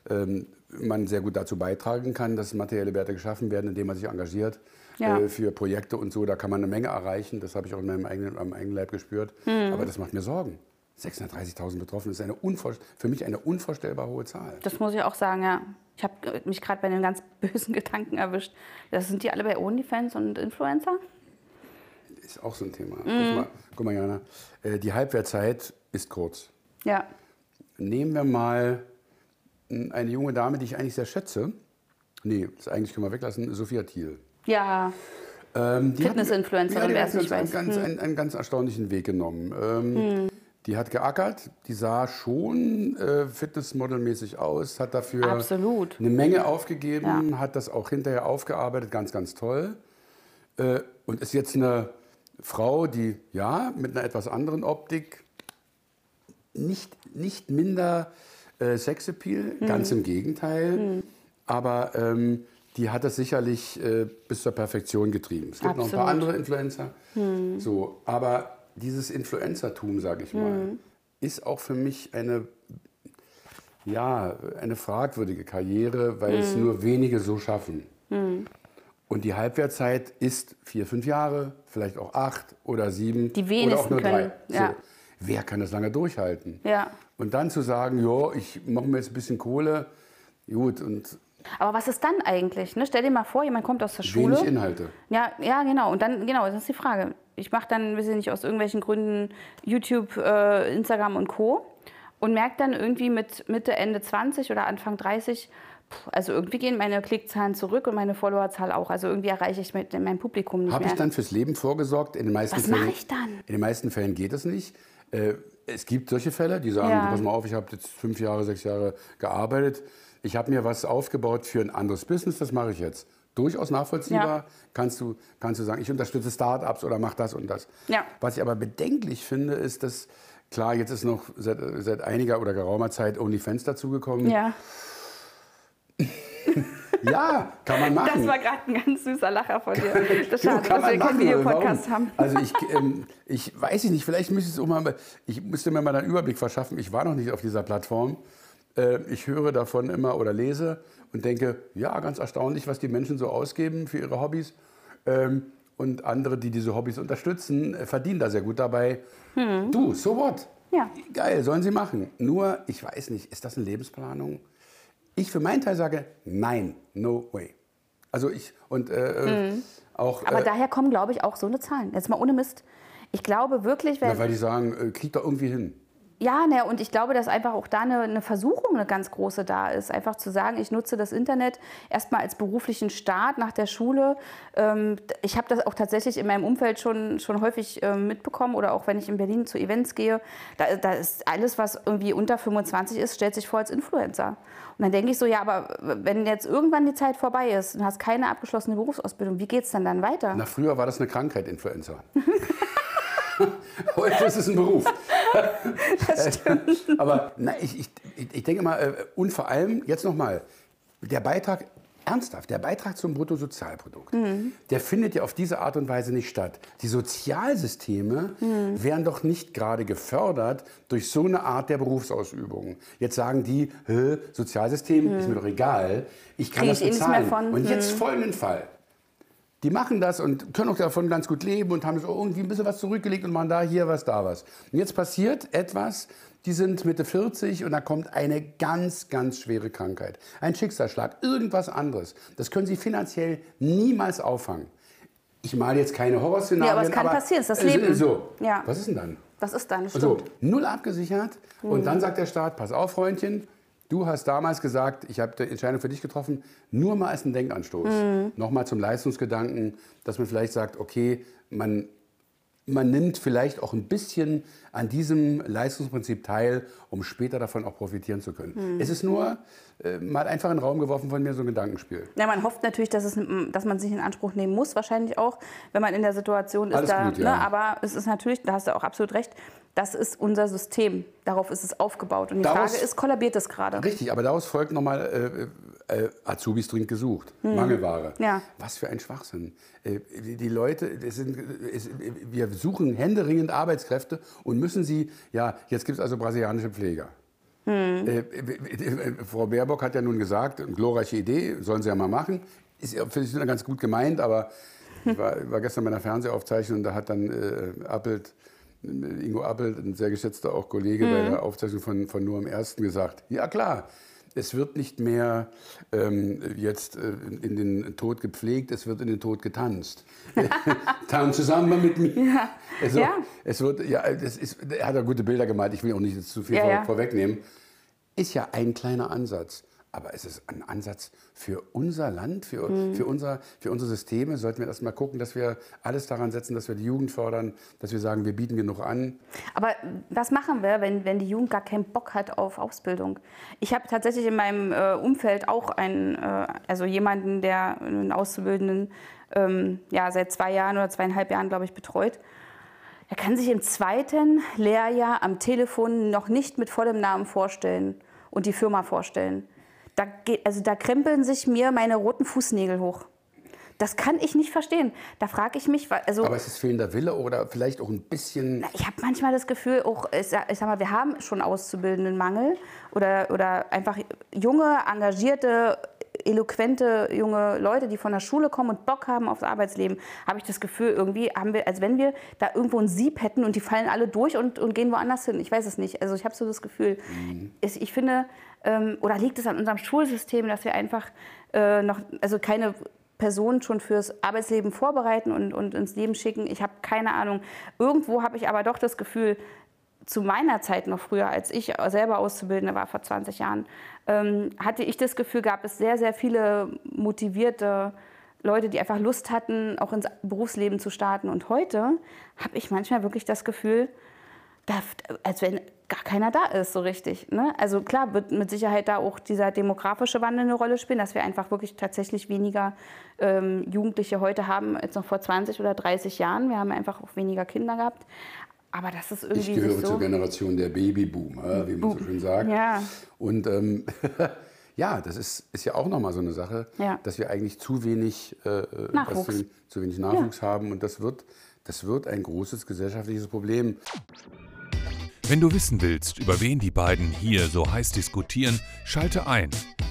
ähm, man sehr gut dazu beitragen kann, dass materielle Werte geschaffen werden, indem man sich engagiert Ja. äh, für Projekte und so. Da kann man eine Menge erreichen. Das habe ich auch in meinem eigenen, am eigenen Leib gespürt. Mhm. Aber das macht mir Sorgen. 630.000 Betroffene ist eine für mich eine unvorstellbar hohe Zahl. das muss ich auch sagen, ja. Ich habe mich gerade bei einem ganz *laughs* bösen Gedanken erwischt. Das sind die alle bei OnlyFans und Influencer? Ist auch so ein Thema. Mhm. Guck, mal, guck mal, Jana. Äh, die Halbwertzeit ist kurz. Ja. Nehmen wir mal mh, eine junge Dame, die ich eigentlich sehr schätze. Nee, das eigentlich können wir weglassen. Sophia Thiel. Ja, Ähm, Fitness-Influencerin, wer es nicht ganz, weiß. Hm. Ganz, einen, einen ganz erstaunlichen Weg genommen. Ähm, Die hat geackert, die sah schon äh, Fitnessmodelmäßig aus, hat dafür Absolut. eine Menge aufgegeben, hat das auch hinterher aufgearbeitet, ganz, ganz toll. Äh, und ist jetzt eine Frau, die ja mit einer etwas anderen Optik nicht, nicht minder äh, Sexappeal, Hm. ganz im Gegenteil. Aber ähm, die hat das sicherlich äh, bis zur Perfektion getrieben. Es gibt noch ein paar Absolut. andere Influencer. So, aber dieses Influencertum, sage ich mal, ist auch für mich eine, ja, eine fragwürdige Karriere, weil es nur wenige so schaffen. Und die Halbwertzeit ist vier, fünf Jahre, vielleicht auch acht oder sieben Die oder auch wenigsten nur drei. können, ja. So. Wer kann das lange durchhalten? Ja. Und dann zu sagen, jo, ich mache mir jetzt ein bisschen Kohle, gut, und Aber was ist dann eigentlich? Ne? Stell dir mal vor, jemand kommt aus der Schule. wenig Inhalte. Ja, ja, genau. Und dann, genau, das ist die Frage. Ich mache dann, weiß ich nicht, aus irgendwelchen Gründen YouTube, äh, Instagram und Co. Und merke dann irgendwie mit Mitte, Ende 20 oder Anfang 30, pff, also irgendwie gehen meine Klickzahlen zurück und meine Followerzahl auch. Also irgendwie erreiche ich mit mein Publikum nicht Habe mehr. ich dann fürs Leben vorgesorgt? In den meisten Was mache ich dann? In den meisten Fällen geht es nicht. Äh, es gibt solche Fälle, die sagen, Ja. pass mal auf, ich habe jetzt fünf Jahre, sechs Jahre gearbeitet. Ich habe mir was aufgebaut für ein anderes Business, das mache ich jetzt. Durchaus nachvollziehbar. Ja. Kannst, du, kannst du sagen, ich unterstütze Start-ups oder mach das und das. Ja. Was ich aber bedenklich finde, ist, dass, klar, jetzt ist noch seit, seit einiger oder geraumer Zeit OnlyFans dazugekommen. Ja, *laughs* Ja, kann man machen. das war gerade ein ganz süßer Lacher von dir. *laughs* Das schade, kann dass wir keinen Videopodcast haben. Also ich, *laughs* ähm, ich weiß ich nicht, vielleicht müsste ich es auch mal, ich müsste mir mal einen Überblick verschaffen. Ich war noch nicht auf dieser Plattform. Äh, ich höre davon immer oder lese und denke, ja, ganz erstaunlich, was die Menschen so ausgeben für ihre Hobbys. Ähm, und andere, die diese Hobbys unterstützen, äh, verdienen da sehr gut dabei. Du, so what? Hm. Ja. Geil, sollen sie machen. Nur, ich weiß nicht, ist das eine Lebensplanung? Ich für meinen Teil sage, nein, no way. Also ich, und äh, auch, Hm. Aber äh, daher kommen, glaube ich, auch so eine Zahlen. Jetzt mal ohne Mist. Ich glaube wirklich, wenn, na, weil die sagen, äh, kriegt doch irgendwie hin. Ja, ne, und ich glaube, dass einfach auch da eine, eine Versuchung eine ganz große da ist. Einfach zu sagen, ich nutze das Internet erstmal als beruflichen Start nach der Schule. Ähm, ich habe das auch tatsächlich in meinem Umfeld schon, schon häufig ähm, mitbekommen oder auch wenn ich in Berlin zu Events gehe. Da, da ist alles, was irgendwie unter 25 ist, stellt sich vor als Influencer. Und dann denke ich so, ja, aber wenn jetzt irgendwann die Zeit vorbei ist und hast keine abgeschlossene Berufsausbildung, wie geht es dann dann weiter? Na, früher war das eine Krankheit, Influencer. *laughs* *laughs* Heute ist es ein Beruf. *laughs* Das stimmt. *laughs* Aber na, ich, ich, ich denke mal, äh, und vor allem, jetzt nochmal, der Beitrag, ernsthaft, der Beitrag zum Bruttosozialprodukt, Mhm. der findet ja auf diese Art und Weise nicht statt. Die Sozialsysteme Mhm. werden doch nicht gerade gefördert durch so eine Art der Berufsausübung. Jetzt sagen die, Sozialsystem ist mir doch egal, ich kann Krieg das eh bezahlen. Und jetzt Mhm. folgenden Fall. Die machen das und können auch davon ganz gut leben und haben so irgendwie ein bisschen was zurückgelegt und machen da hier was, da was. Und jetzt passiert etwas, die sind Mitte 40 und da kommt eine ganz, ganz schwere Krankheit. Ein Schicksalsschlag, irgendwas anderes. Das können sie finanziell niemals auffangen. Ich male jetzt keine Horrorszenarien. Ja, aber es kann passieren, es ist das Leben. So, Ja. was ist denn dann? Das ist dann, So, stimmt. null abgesichert. Und Mhm. dann sagt der Staat, pass auf, Freundchen, du hast damals gesagt, ich habe die Entscheidung für dich getroffen, nur mal als einen Denkanstoß. Mhm. Nochmal zum Leistungsgedanken, dass man vielleicht sagt, okay, man, man nimmt vielleicht auch ein bisschen an diesem Leistungsprinzip teil, um später davon auch profitieren zu können. Mhm. Es ist nur äh, mal einfach in den Raum geworfen von mir, so ein Gedankenspiel. Ja, man hofft natürlich, dass, es, dass man sich in Anspruch nehmen muss, wahrscheinlich auch, wenn man in der Situation ist. Alles da, gut, ja. ne, aber es ist natürlich, da hast du auch absolut recht, das ist unser System. Darauf ist es aufgebaut. Und die Daraus- Frage ist, kollabiert es gerade? Richtig, aber daraus folgt nochmal, äh, äh, Azubis dringend gesucht, Mangelware. Mhm. Ja. Was für ein Schwachsinn. Äh, die, die Leute, sind, es, wir suchen händeringend Arbeitskräfte und müssen sie, ja, jetzt gibt es also brasilianische Pfleger. Mhm. Äh, äh, Frau Baerbock hat ja nun gesagt, eine glorreiche Idee, sollen sie ja mal machen. Ist ja finde ich ganz gut gemeint, aber ich war, war gestern bei einer Fernsehaufzeichnung und da hat dann äh, Appelt, Ingo Appelt, ein sehr geschätzter auch Kollege bei der Aufzeichnung von, von Nur am Ersten gesagt, ja klar, es wird nicht mehr ähm, jetzt äh, in den Tod gepflegt, es wird in den Tod getanzt. *laughs* *laughs* Tanz zusammen mit mir. Also, Ja. Es wird, ja, das ist, er hat ja gute Bilder gemalt, ich will auch nicht zu viel Ja, vor, ja. vorwegnehmen. Ist ja ein kleiner Ansatz. Aber es ist ein Ansatz für unser Land, für, Mhm. für, unser, für unsere Systeme. Sollten wir erst mal gucken, dass wir alles daran setzen, dass wir die Jugend fördern, dass wir sagen, wir bieten genug an. Aber was machen wir, wenn, wenn die Jugend gar keinen Bock hat auf Ausbildung? Ich habe tatsächlich in meinem äh, Umfeld auch einen, äh, also jemanden, der einen Auszubildenden ähm, ja, seit zwei Jahren oder zweieinhalb Jahren, glaube ich, betreut. Er kann sich im zweiten Lehrjahr am Telefon noch nicht mit vollem Namen vorstellen und die Firma vorstellen. Da, geht, also da krempeln sich mir meine roten Fußnägel hoch. Das kann ich nicht verstehen. Da frage ich mich, also Aber es ist fehlender Wille oder vielleicht auch ein bisschen. ich habe manchmal das Gefühl, auch, ich sag, ich sag mal, wir haben schon Auszubildendenmangel oder, oder einfach junge, engagierte, eloquente junge Leute, die von der Schule kommen und Bock haben aufs Arbeitsleben, habe ich das Gefühl, irgendwie haben wir, als wenn wir da irgendwo ein Sieb hätten und die fallen alle durch und, und gehen woanders hin. Ich weiß es nicht. Also ich habe so das Gefühl. Es, ich finde, ähm, oder liegt es an unserem Schulsystem, dass wir einfach äh, noch, also keine Personen schon fürs Arbeitsleben vorbereiten und, und ins Leben schicken. Ich habe keine Ahnung. Irgendwo habe ich aber doch das Gefühl, zu meiner Zeit noch früher, als ich selber Auszubildende war, vor 20 Jahren, ähm, hatte ich das Gefühl, gab es sehr, sehr viele motivierte Leute, die einfach Lust hatten, auch ins Berufsleben zu starten. Und heute habe ich manchmal wirklich das Gefühl, da, als wenn gar keiner da ist so richtig. Ne? Also klar wird mit Sicherheit da auch dieser demografische Wandel eine Rolle spielen, dass wir einfach wirklich tatsächlich weniger ähm, Jugendliche heute haben als noch vor 20 oder 30 Jahren. Wir haben einfach auch weniger Kinder gehabt. Aber das ist irgendwie Ich gehöre so zur Generation der Babyboomer, wie man so schön sagt. Ja. Und ähm, *laughs* ja, das ist, ist ja auch nochmal so eine Sache, Ja. dass wir eigentlich zu wenig, äh, äh, Nachwuchs. Zu, zu wenig Nachwuchs haben. Und das wird, das wird ein großes gesellschaftliches Problem. Wenn du wissen willst, über wen die beiden hier so heiß diskutieren, schalte ein.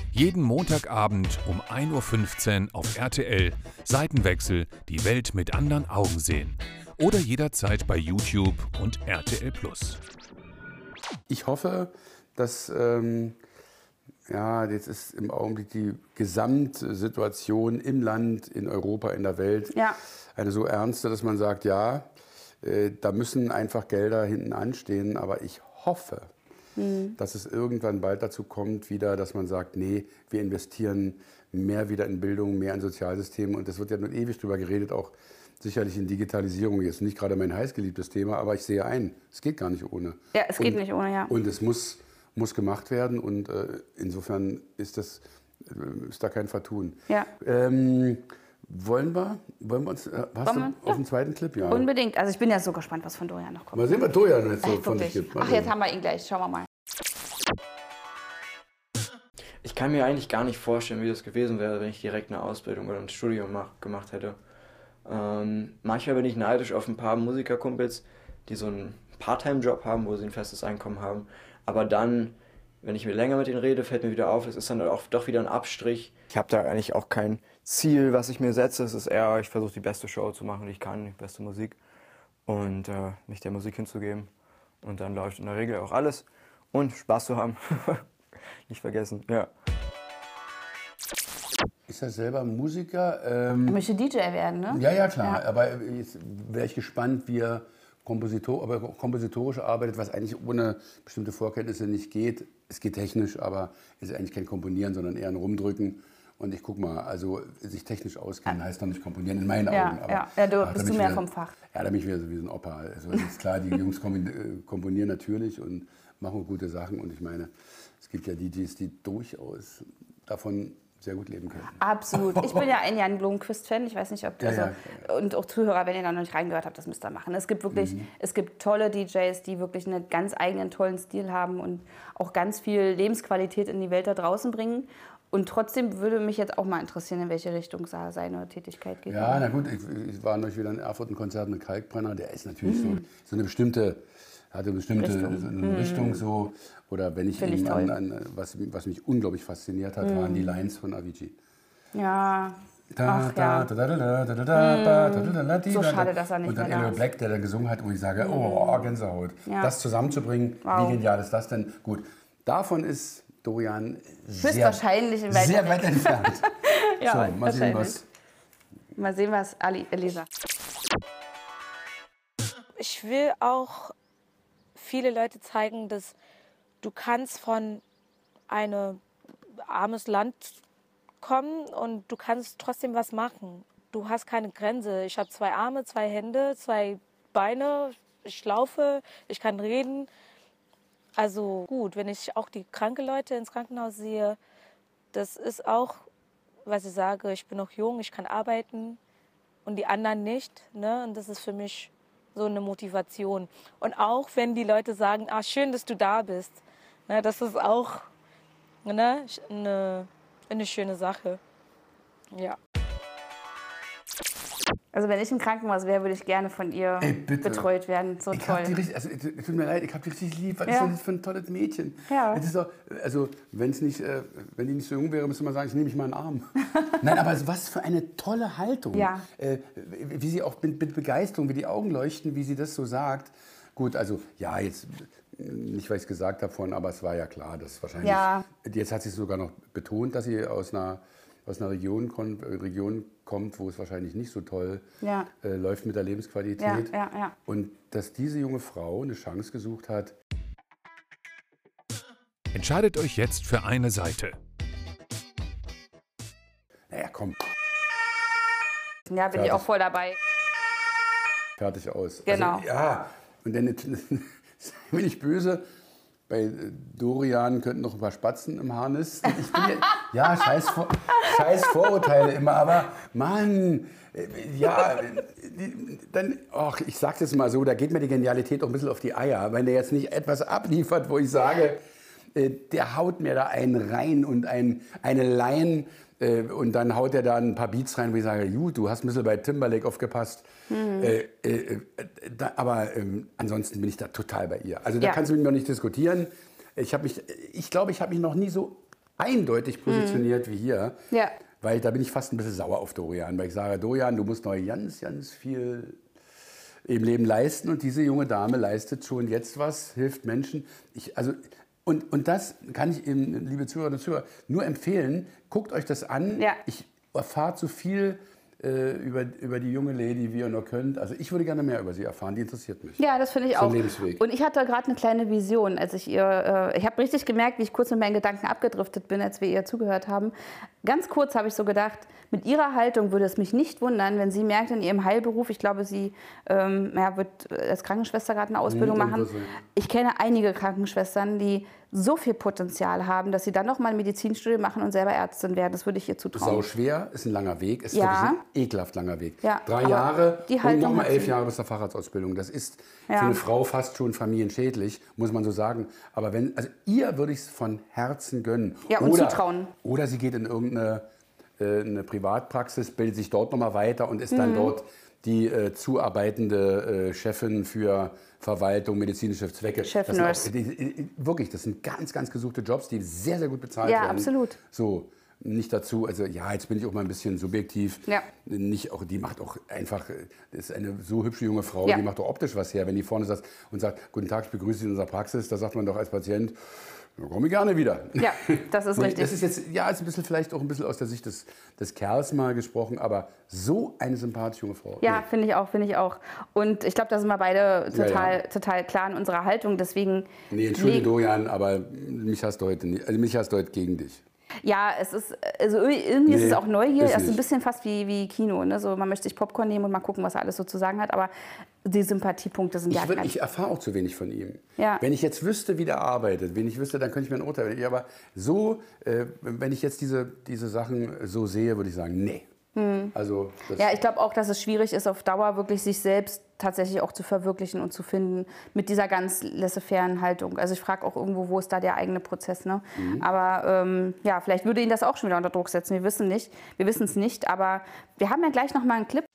Jeden Montagabend um 1.15 Uhr auf RTL Seitenwechsel die Welt mit anderen Augen sehen. Oder jederzeit bei YouTube und RTL Plus. Ich hoffe, dass ähm, ja, jetzt ist im Augenblick die Gesamtsituation im Land, in Europa, in der Welt Ja. eine so ernste, dass man sagt, ja, da müssen einfach Gelder hinten anstehen. Aber ich hoffe, dass es irgendwann bald dazu kommt, wieder, dass man sagt, nee, wir investieren mehr wieder in Bildung, mehr in Sozialsysteme. Und das wird ja nun ewig drüber geredet, auch sicherlich in Digitalisierung. Jetzt nicht gerade mein heißgeliebtes Thema, aber ich sehe ein, es geht gar nicht ohne. Ja, es geht Und- nicht ohne, ja. Und es muss, muss gemacht werden und äh, insofern ist, das, äh, ist da kein Vertun. Ja. Ähm, wollen wir, wollen wir uns, äh, hast Wollen du wir? auf Ja. den zweiten Clip? Ja. Unbedingt. Also ich bin ja so gespannt, was von Dorian noch kommt. Mal sehen, was Dojan jetzt so Echt, von sich gibt. Mal Ach, jetzt haben wir ihn gleich. Schauen wir mal. Ich kann mir eigentlich gar nicht vorstellen, wie das gewesen wäre, wenn ich direkt eine Ausbildung oder ein Studium mach, gemacht hätte. Ähm, manchmal bin ich neidisch auf ein paar Musikerkumpels, die so einen Part-Time-Job haben, wo sie ein festes Einkommen haben. Aber dann, wenn ich mir länger mit denen rede, fällt mir wieder auf, es ist dann auch doch wieder ein Abstrich. Ich habe da eigentlich auch kein Ziel, was ich mir setze. Es ist eher, ich versuche die beste Show zu machen, die ich kann, die beste Musik und äh, mich der Musik hinzugeben. Und dann läuft in der Regel auch alles und Spaß zu haben. *laughs* Nicht vergessen, ja. Ist er selber Musiker? Ähm, Er möchte DJ werden, ne? ja, ja, klar. Aber jetzt wäre ich gespannt, wie er Kompositor, aber kompositorisch arbeitet, was eigentlich ohne bestimmte Vorkenntnisse nicht geht. Es geht technisch, aber es ist eigentlich kein Komponieren, sondern eher ein Rumdrücken. Und ich guck mal, also sich technisch auskennen heißt noch nicht komponieren, in meinen Ja, Augen. Aber, ja. Ja, du bist du mehr wieder- vom Fach. Ja, da bin ich wieder so wie so ein Opa. Also ist klar, die *laughs* Jungs äh, komponieren natürlich und machen gute Sachen. Und ich meine, es gibt ja DJs, die durchaus davon sehr gut leben können. Absolut. Ich bin ja ein Jan Blomqvist-Fan. Ich weiß nicht, ob Ja, also, ja. und auch Zuhörer, wenn ihr da noch nicht reingehört habt, das müsst ihr machen. Es gibt wirklich, Mhm. es gibt tolle DJs, die wirklich einen ganz eigenen tollen Stil haben und auch ganz viel Lebensqualität in die Welt da draußen bringen. Und trotzdem würde mich jetzt auch mal interessieren, in welche Richtung seine Tätigkeit geht. Ja, na gut, ich, ich war neulich wieder in Erfurt ein Konzert mit Kalkbrenner, der ist natürlich mhm. so, so eine bestimmte hatte eine bestimmte Richtung, so eine mhm. Richtung so. Oder wenn ich, Find ich an, an, was, was mich unglaublich fasziniert hat, hm. waren die mhm. Lines von Avicii. Ja. So schade, dass er nicht Und dann Elo Black, der da gesungen hat, wo ich sage, oh, mhm. Gänsehaut. Ja. Das zusammenzubringen, wow. wie genial ist das denn? Gut, davon ist Dorian sehr, weit sehr weit entfernt. *laughs* Ja, so, mal sehen, was... Mal sehen, was Ali, Elisa. ich will auch viele Leute zeigen, dass du kannst von einem armes Land kommen und du kannst trotzdem was machen. Du hast keine Grenze. Ich habe zwei Arme, zwei Hände, zwei Beine. Ich laufe, ich kann reden. Also gut, wenn ich auch die kranken Leute ins Krankenhaus sehe, das ist auch, was ich sage, ich bin noch jung, ich kann arbeiten und die anderen nicht. Ne? Und das ist für mich so eine Motivation. Und auch wenn die Leute sagen, ah, schön, dass du da bist, ne? das ist auch ne? eine, eine schöne Sache. Ja. Also wenn ich im Krankenhaus wäre, würde ich gerne von ihr Ey, betreut werden. So Ich toll. richtig, also, es tut mir leid, ich habe die richtig lieb. Was Ja. ist denn das für ein tolles Mädchen? Ja. Doch, also, wenn's nicht, äh, wenn die nicht so jung wäre, müsste man sagen, ich nehme mich mal in den Arm. *laughs* Nein, aber was für eine tolle Haltung. Ja. Äh, wie sie auch mit, mit Begeisterung, wie die Augen leuchten, wie sie das so sagt. Gut, also, ja, jetzt, äh, nicht, weil ich es gesagt habe vorhin, aber es war ja klar, dass wahrscheinlich, Ja. jetzt hat sie es sogar noch betont, dass sie aus einer, aus einer Region, äh, Region kommt, wo es wahrscheinlich nicht so toll Ja. äh, läuft mit der Lebensqualität. Ja, ja, ja. Und dass diese junge Frau eine Chance gesucht hat, Entscheidet euch jetzt für eine Seite. naja, komm, Ja, bin ich Fertig. auch voll dabei. fertig aus. Genau. Also, ja, und dann *laughs* bin ich böse. bei Dorian könnten noch ein paar Spatzen im Harnis. Ich bin ja, *laughs* ja scheiß, Vor scheiß Vorurteile immer, aber Mann, äh, ja, dann, ach, ich sag's jetzt mal so, da geht mir die Genialität auch ein bisschen auf die Eier. Wenn der jetzt nicht etwas abliefert, wo ich sage, äh, der haut mir da einen rein und ein, eine Line äh, und dann haut er da ein paar Beats rein, wo ich sage, gut, du hast ein bisschen bei Timberlake aufgepasst. Äh, äh, äh, da, aber ähm, ansonsten bin ich da total bei ihr. Also da Ja. kannst du mit mir nicht diskutieren. Ich habe mich, ich glaube, ich habe mich noch nie so eindeutig positioniert wie hier. Ja. Weil da bin ich fast ein bisschen sauer auf Dorian, weil ich sage, Dorian, du musst noch ganz, ganz viel im Leben leisten und diese junge Dame leistet schon jetzt was, hilft Menschen. Ich, also, und, und das kann ich Ihnen, liebe Zuhörerinnen und Zuhörer, nur empfehlen. Guckt euch das an. Ja. Ich erfahre zu viel äh, über, über die junge Lady, wie ihr nur könnt. Also ich würde gerne mehr über sie erfahren, die interessiert mich. Ja, das finde ich auch. Lebensweg. Und ich hatte gerade eine kleine Vision, als ich ihr, äh, ich habe richtig gemerkt, wie ich kurz mit meinen Gedanken abgedriftet bin, als wir ihr zugehört haben. Ganz kurz habe ich so gedacht, mit ihrer Haltung würde es mich nicht wundern, wenn sie merkt in ihrem Heilberuf, ich glaube, sie ähm, ja, wird als Krankenschwester gerade eine Ausbildung Mhm, machen. Ich kenne einige Krankenschwestern, die so viel Potenzial haben, dass sie dann noch mal ein Medizinstudium machen und selber Ärztin werden. Das würde ich ihr Sau zutrauen. schwer, ist ein langer Weg, ist Ja. wirklich ein ekelhaft langer Weg. Ja, Drei Jahre und nochmal hat elf. Jahre bis zur Facharztausbildung. Das ist Ja. für eine Frau fast schon familienschädlich, muss man so sagen. Aber wenn, also ihr würde ich es von Herzen gönnen. Ja, und oder, zutrauen. Oder sie geht in irgendeine äh, eine Privatpraxis, bildet sich dort nochmal weiter und ist Mhm. dann dort die äh, zuarbeitende äh, Chefin für Verwaltung, medizinische Zwecke. Chef Das sind Nurse. Auch, die, die, wirklich, das sind ganz, ganz gesuchte Jobs, die sehr, sehr gut bezahlt Ja, werden. absolut. So, nicht dazu, also ja, jetzt bin ich auch mal ein bisschen subjektiv. Ja. Nicht auch, die macht auch einfach, äh, das ist eine so hübsche junge Frau, Ja. die macht auch optisch was her. Wenn die vorne saß und sagt, guten Tag, ich begrüße Sie in unserer Praxis, da sagt man doch als Patient, da komme ich gerne wieder. Ja, das ist *laughs* richtig. Das ist jetzt, ja, ist ein bisschen vielleicht auch ein bisschen aus der Sicht des, des Kerls mal gesprochen, aber so eine sympathische junge Frau. Ja, Nee. finde ich auch, finde ich auch. Und ich glaube, da sind wir beide total, ja. total klar in unserer Haltung. Deswegen. Nee, entschuldige, Dorian, aber mich hast du heute nicht, also mich hast du heute gegen dich. Ja, es ist, also irgendwie ist Nee, es auch Neugier. ist Es ist ein bisschen fast wie, wie Kino. Ne? So, man möchte sich Popcorn nehmen und mal gucken, was er alles so zu sagen hat. Aber die Sympathiepunkte sind ja Ich, ganz- ich erfahre auch zu wenig von ihm. Ja. Wenn ich jetzt wüsste, wie der arbeitet, wenn ich wüsste, dann könnte ich mir ein Urteil. Aber so, äh, wenn ich jetzt diese, diese Sachen so sehe, würde ich sagen, nee. Also, das, Hm. Ja, ich glaube auch, dass es schwierig ist, auf Dauer wirklich sich selbst tatsächlich auch zu verwirklichen und zu finden mit dieser ganz laissez-fairen Haltung. Also ich frage auch irgendwo, wo ist da der eigene Prozess. Ne? Mhm. Aber ähm, ja, vielleicht würde ihn das auch schon wieder unter Druck setzen. Wir wissen nicht. Wir wissen es nicht. Aber wir haben ja gleich noch mal einen Clip.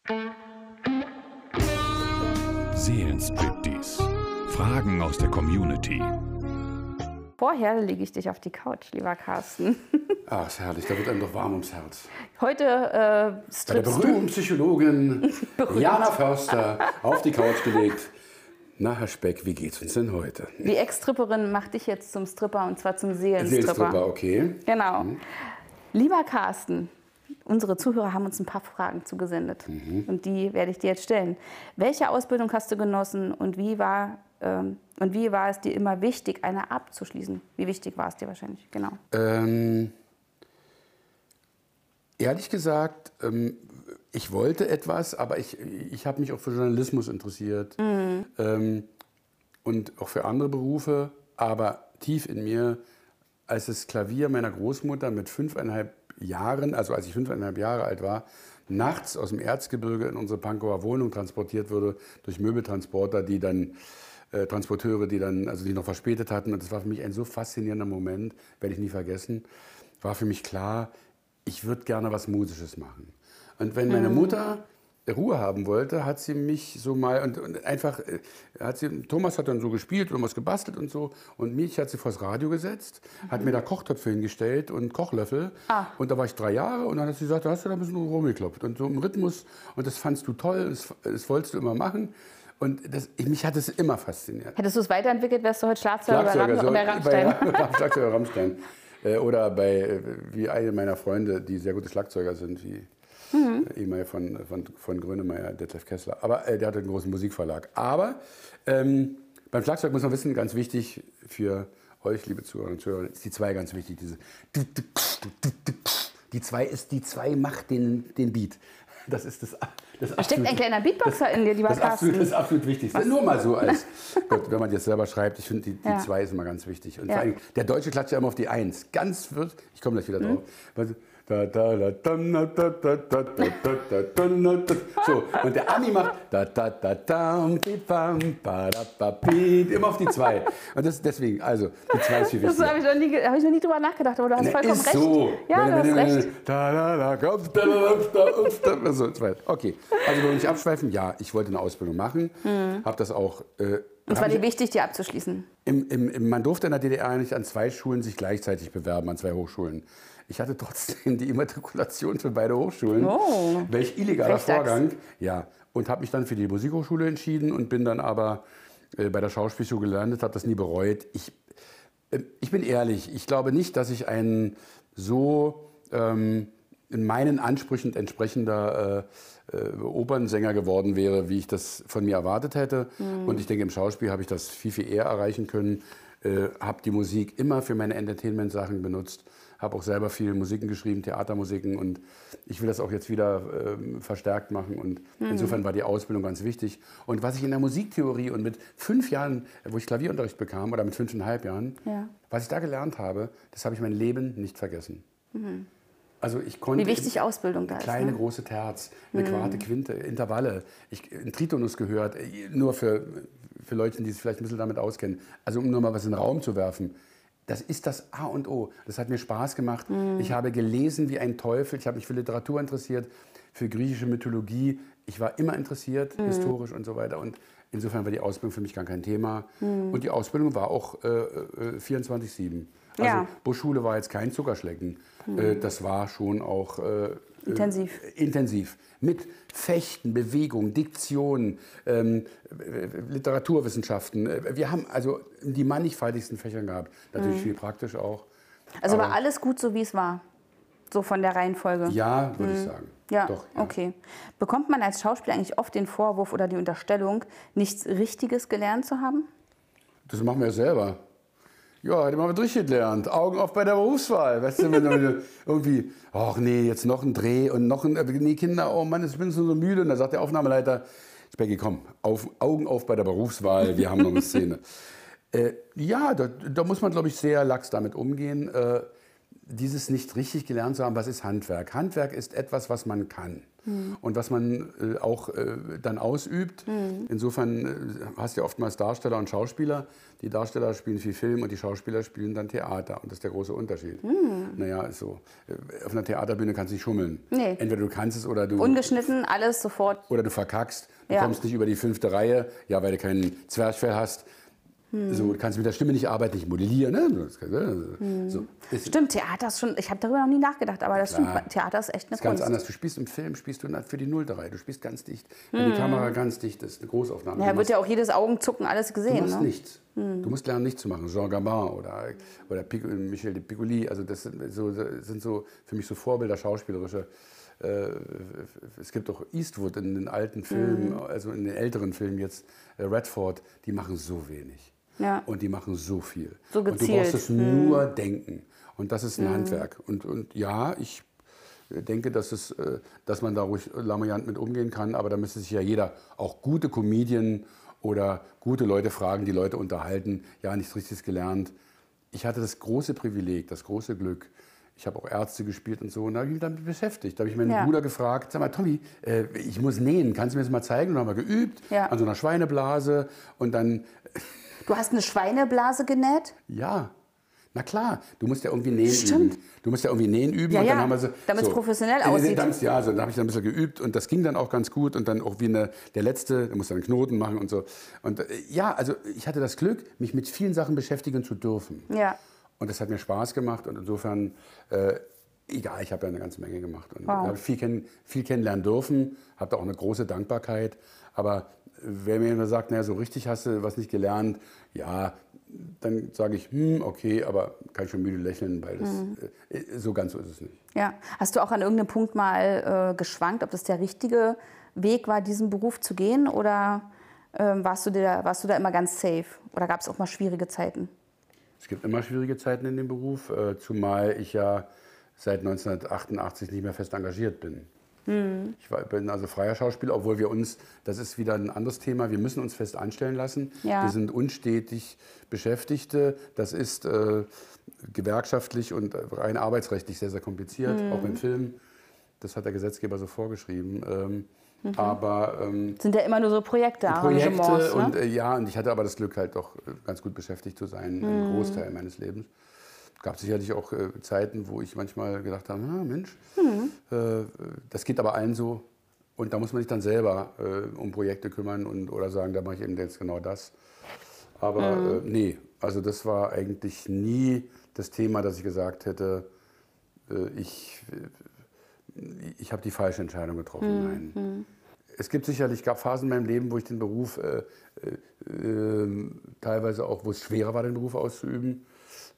Seelenstriptease. Fragen aus der Community. Vorher lege ich dich auf die Couch, lieber Carsten. ach, ist herrlich, da wird einem doch warm ums Herz. Heute äh, Bei der strippst du. berühmten Psychologin *laughs* Jana Förster auf die Couch gelegt. Na, Herr Speck, wie geht's uns denn heute? Die Ex-Stripperin macht dich jetzt zum Stripper und zwar zum Seelenstripper. Seelenstripper, okay. Genau. Lieber Carsten, unsere Zuhörer haben uns ein paar Fragen zugesendet und die werde ich dir jetzt stellen. Welche Ausbildung hast du genossen und wie war, und wie war es dir immer wichtig, eine abzuschließen? Wie wichtig war es dir wahrscheinlich? Genau. Ähm, ehrlich gesagt, ähm, ich wollte etwas, aber ich, ich habe mich auch für Journalismus interessiert ähm, und auch für andere Berufe. Aber tief in mir, als das Klavier meiner Großmutter mit fünfeinhalb Jahren, also als ich fünfeinhalb Jahre alt war, nachts aus dem Erzgebirge in unsere Pankower Wohnung transportiert wurde durch Möbeltransporter, die dann äh, Transporteure, die dann also die noch verspätet hatten. Und das war für mich ein so faszinierender Moment, werde ich nie vergessen. War für mich klar, ich würde gerne was Musisches machen. Und wenn meine Mutter Ruhe haben wollte, hat sie mich so mal und, und einfach äh, hat sie Thomas hat dann so gespielt und was gebastelt und so. Und mich hat sie vors Radio gesetzt, hat mir da Kochtöpfe hingestellt und Kochlöffel. Und da war ich drei Jahre und dann hat sie gesagt, da hast du da ein bisschen rumgeklopft. Und so im Rhythmus und das fandst du toll, das, das wolltest du immer machen und das, mich hat es immer fasziniert. Hättest du es weiterentwickelt, wärst du heute Schlagzeuger Schlagzeuger, Ram so, bei Rammstein. Bei, Schlagzeuger Rammstein. Äh, Oder bei, äh, wie eine meiner Freunde, die sehr gute Schlagzeuger sind, wie Mhm. äh, ehemaliger von, von, von Grönemeyer, Detlef Kessler. Aber äh, der hatte einen großen Musikverlag. Aber ähm, beim Schlagzeug muss man wissen, ganz wichtig für euch, liebe Zuhörerinnen und Zuhörer, ist die zwei ganz wichtig. Diese die zwei ist, die zwei macht den, den Beat. Das ist das, das Da steckt ein kleiner Beatboxer in dir, lieber das ist absolut, das absolut Wichtigste. Nur mal so als, *laughs* Gott, wenn man jetzt selber schreibt, ich finde, die, die Ja. zwei ist immer ganz wichtig. Und Ja. vor allem, der Deutsche klatscht ja immer auf die Eins. Ganz wird, ich komme gleich wieder Mhm. drauf. Du, Da, da, da, da, da, da, da, da, da, da, da, da, da. So, und der Ami macht da, da, da, da, da, immer auf die zwei. Und das deswegen, also, die zwei ist viel Das wichtiger. habe ich, noch nie hab ich noch nie drüber nachgedacht, aber du hast vollkommen ist recht. so. Ja, du hast recht. Da, da, da, da, da, da, da, so, zwei. Okay, also wollen wir nicht abschweifen? Ja, ich wollte eine Ausbildung machen, habe das auch. Äh, Und es war hab dir ich, wichtig, die abzuschließen. im, im, man durfte in der DDR nicht an zwei Schulen sich gleichzeitig bewerben, an zwei Hochschulen. Ich hatte trotzdem die Immatrikulation für beide Hochschulen. Oh. Welch illegaler Rechtsachs. Vorgang. Ja, und habe mich dann für die Musikhochschule entschieden und bin dann aber äh, bei der Schauspielschule gelandet, habe das nie bereut. Ich, äh, ich bin ehrlich, ich glaube nicht, dass ich ein so ähm, in meinen Ansprüchen entsprechender äh, äh, Opernsänger geworden wäre, wie ich das von mir erwartet hätte. Und ich denke, im Schauspiel habe ich das viel, viel eher erreichen können. Äh, habe die Musik immer für meine Entertainment-Sachen benutzt. Habe auch selber viel Musiken geschrieben, Theatermusiken. Und ich will das auch jetzt wieder ähm, verstärkt machen. Und insofern war die Ausbildung ganz wichtig. Und was ich in der Musiktheorie und mit fünf Jahren, wo ich Klavierunterricht bekam, oder mit fünfeinhalb Jahren, Ja. was ich da gelernt habe, das habe ich mein Leben nicht vergessen. Also ich konnte Wie wichtig Ausbildung da ist. kleine, Ne? große Terz, eine Quarte, Quinte, Intervalle. Ich, ein Tritonus gehört, äh, nur für, für Leute, die sich vielleicht ein bisschen damit auskennen. Also um nur mal was in den Raum zu werfen. Das ist das A und O. Das hat mir Spaß gemacht. Ich habe gelesen wie ein Teufel. Ich habe mich für Literatur interessiert, für griechische Mythologie. Ich war immer interessiert, historisch und so weiter. Und insofern war die Ausbildung für mich gar kein Thema. Und die Ausbildung war auch äh, äh, 24-7. Also Ja. Buschschule war jetzt kein Zuckerschlecken. Äh, das war schon auch äh, Intensiv. äh, intensiv. Mit Fechten, Bewegung, Diktion, ähm, äh, Literaturwissenschaften. Äh, Wir haben also die mannigfaltigsten Fächer gehabt. Natürlich viel praktisch auch. Also war alles gut so, wie es war. So von der Reihenfolge. Ja, würde ich sagen. Ja, Doch, okay. Bekommt man als Schauspieler eigentlich oft den Vorwurf oder die Unterstellung, nichts Richtiges gelernt zu haben? Das machen wir ja selber. Ja, hätte man mal durchgelernt. Augen auf bei der Berufswahl. Weißt du, wenn du *laughs* irgendwie, ach nee, jetzt noch ein Dreh und noch ein, äh, nee, Kinder, oh Mann, ich bin so müde. Und da sagt der Aufnahmeleiter, Specky, komm, auf, Augen auf bei der Berufswahl, wir haben noch eine Szene. *laughs* äh, ja, da, da muss man, glaube ich, sehr lax damit umgehen. Äh, dieses nicht richtig gelernt zu haben, was ist Handwerk? Handwerk ist etwas, was man kann und was man äh, auch äh, dann ausübt. Insofern äh, hast du ja oftmals Darsteller und Schauspieler. Die Darsteller spielen viel Film und die Schauspieler spielen dann Theater. Und das ist der große Unterschied. Naja, ist so. Äh, Auf einer Theaterbühne kannst du nicht schummeln. Nee. Entweder du kannst es oder du, Ungeschnitten, alles sofort. oder du verkackst. Du Ja. kommst nicht über die fünfte Reihe, ja, weil du keinen Zwerchfell hast. Hm. So, du kannst mit der Stimme nicht arbeiten, nicht modellieren. Ne? Das kann- Hm. So. Stimmt, Theater ist schon, ich habe darüber noch nie nachgedacht, aber das Klar. stimmt, Theater ist echt eine ist ganz Kunst. anders. Du spielst im Film, spielst du für die Nullte Reihe. Du spielst ganz dicht. Wenn die Kamera ganz dicht ist, eine Großaufnahme. Hm. Ja, du wird ja auch jedes Augenzucken alles Du gesehen. machst Ne? nichts. Du musst lernen, nichts zu machen. Jean Gabin oder, oder Pic Michel de Piccoli. Also das sind so, sind so für mich so Vorbilder schauspielerische. Äh, es gibt auch Eastwood in den alten Filmen, also in den älteren Filmen jetzt, äh, Redford, die machen so wenig. Ja. Und die machen so viel. So Und du gezielt. brauchst es nur denken. Und das ist ein Handwerk. Und, und ja, ich denke, dass, es, äh, dass man da ruhig lamoyant mit umgehen kann, aber da müsste sich ja jeder, auch gute Comedien oder gute Leute fragen, die Leute unterhalten, ja, nichts Richtiges gelernt. Ich hatte das große Privileg, das große Glück. Ich habe auch Ärzte gespielt und so, und da habe ich mich damit beschäftigt. Da habe ich meinen Ja. Bruder gefragt, sag mal, Tommy, äh, ich muss nähen, kannst du mir das mal zeigen? Und dann haben wir geübt Ja. an so einer Schweineblase und dann *laughs* Du hast eine Schweineblase genäht? ja, na klar, du musst ja irgendwie nähen Stimmt. üben. Du musst ja irgendwie nähen üben. Ja, und dann ja, haben wir so, damit's so. professionell aussieht. damit's- Ja, so, dann habe ich dann ein bisschen geübt und das ging dann auch ganz gut und dann auch wie eine, der letzte, der musste dann Knoten machen und so. Und äh, ja, also ich hatte das Glück, mich mit vielen Sachen beschäftigen zu dürfen. Ja. Und das hat mir Spaß gemacht und insofern, äh, egal, ich habe ja eine ganze Menge gemacht und Wow. habe viel, kenn, viel kennenlernen dürfen, habe da auch eine große Dankbarkeit. Aber wer mir immer sagt, naja, so richtig hast du was nicht gelernt, ja, dann sage ich, hm, okay, aber kann ich schon müde lächeln, weil das, Mhm. äh, so ganz so ist es nicht. Ja. Hast du auch an irgendeinem Punkt mal äh, geschwankt, ob das der richtige Weg war, diesen Beruf zu gehen? Oder ähm, warst, du da, warst du da immer ganz safe? Oder gab es auch mal schwierige Zeiten? Es gibt immer schwierige Zeiten in dem Beruf, äh, zumal ich ja seit 1988 nicht mehr fest engagiert bin. Ich war, bin also freier Schauspieler, obwohl wir uns, das ist wieder ein anderes Thema, wir müssen uns fest anstellen lassen. Ja. Wir sind unstetig Beschäftigte. Das ist äh, gewerkschaftlich und rein arbeitsrechtlich sehr, sehr kompliziert, Mhm. auch im Film. Das hat der Gesetzgeber so vorgeschrieben. Ähm, Mhm. Aber ähm, Sind ja immer nur so Projekte, Arrangements. Projekte Ne? und äh, ja, und ich hatte aber das Glück, halt doch äh, ganz gut beschäftigt zu sein, Mhm. einen Großteil meines Lebens. gab sicherlich auch äh, Zeiten, wo ich manchmal gedacht habe, ah, Mensch, Mhm. äh, das geht aber allen so. Und da muss man sich dann selber äh, um Projekte kümmern und, oder sagen, da mache ich eben jetzt genau das. Aber Mhm. äh, nee, also das war eigentlich nie das Thema, dass ich gesagt hätte, äh, ich, äh, ich habe die falsche Entscheidung getroffen. Nein. Es gibt sicherlich, gab Phasen in meinem Leben, wo ich den Beruf äh, äh, äh, teilweise auch, wo es schwerer war, den Beruf auszuüben,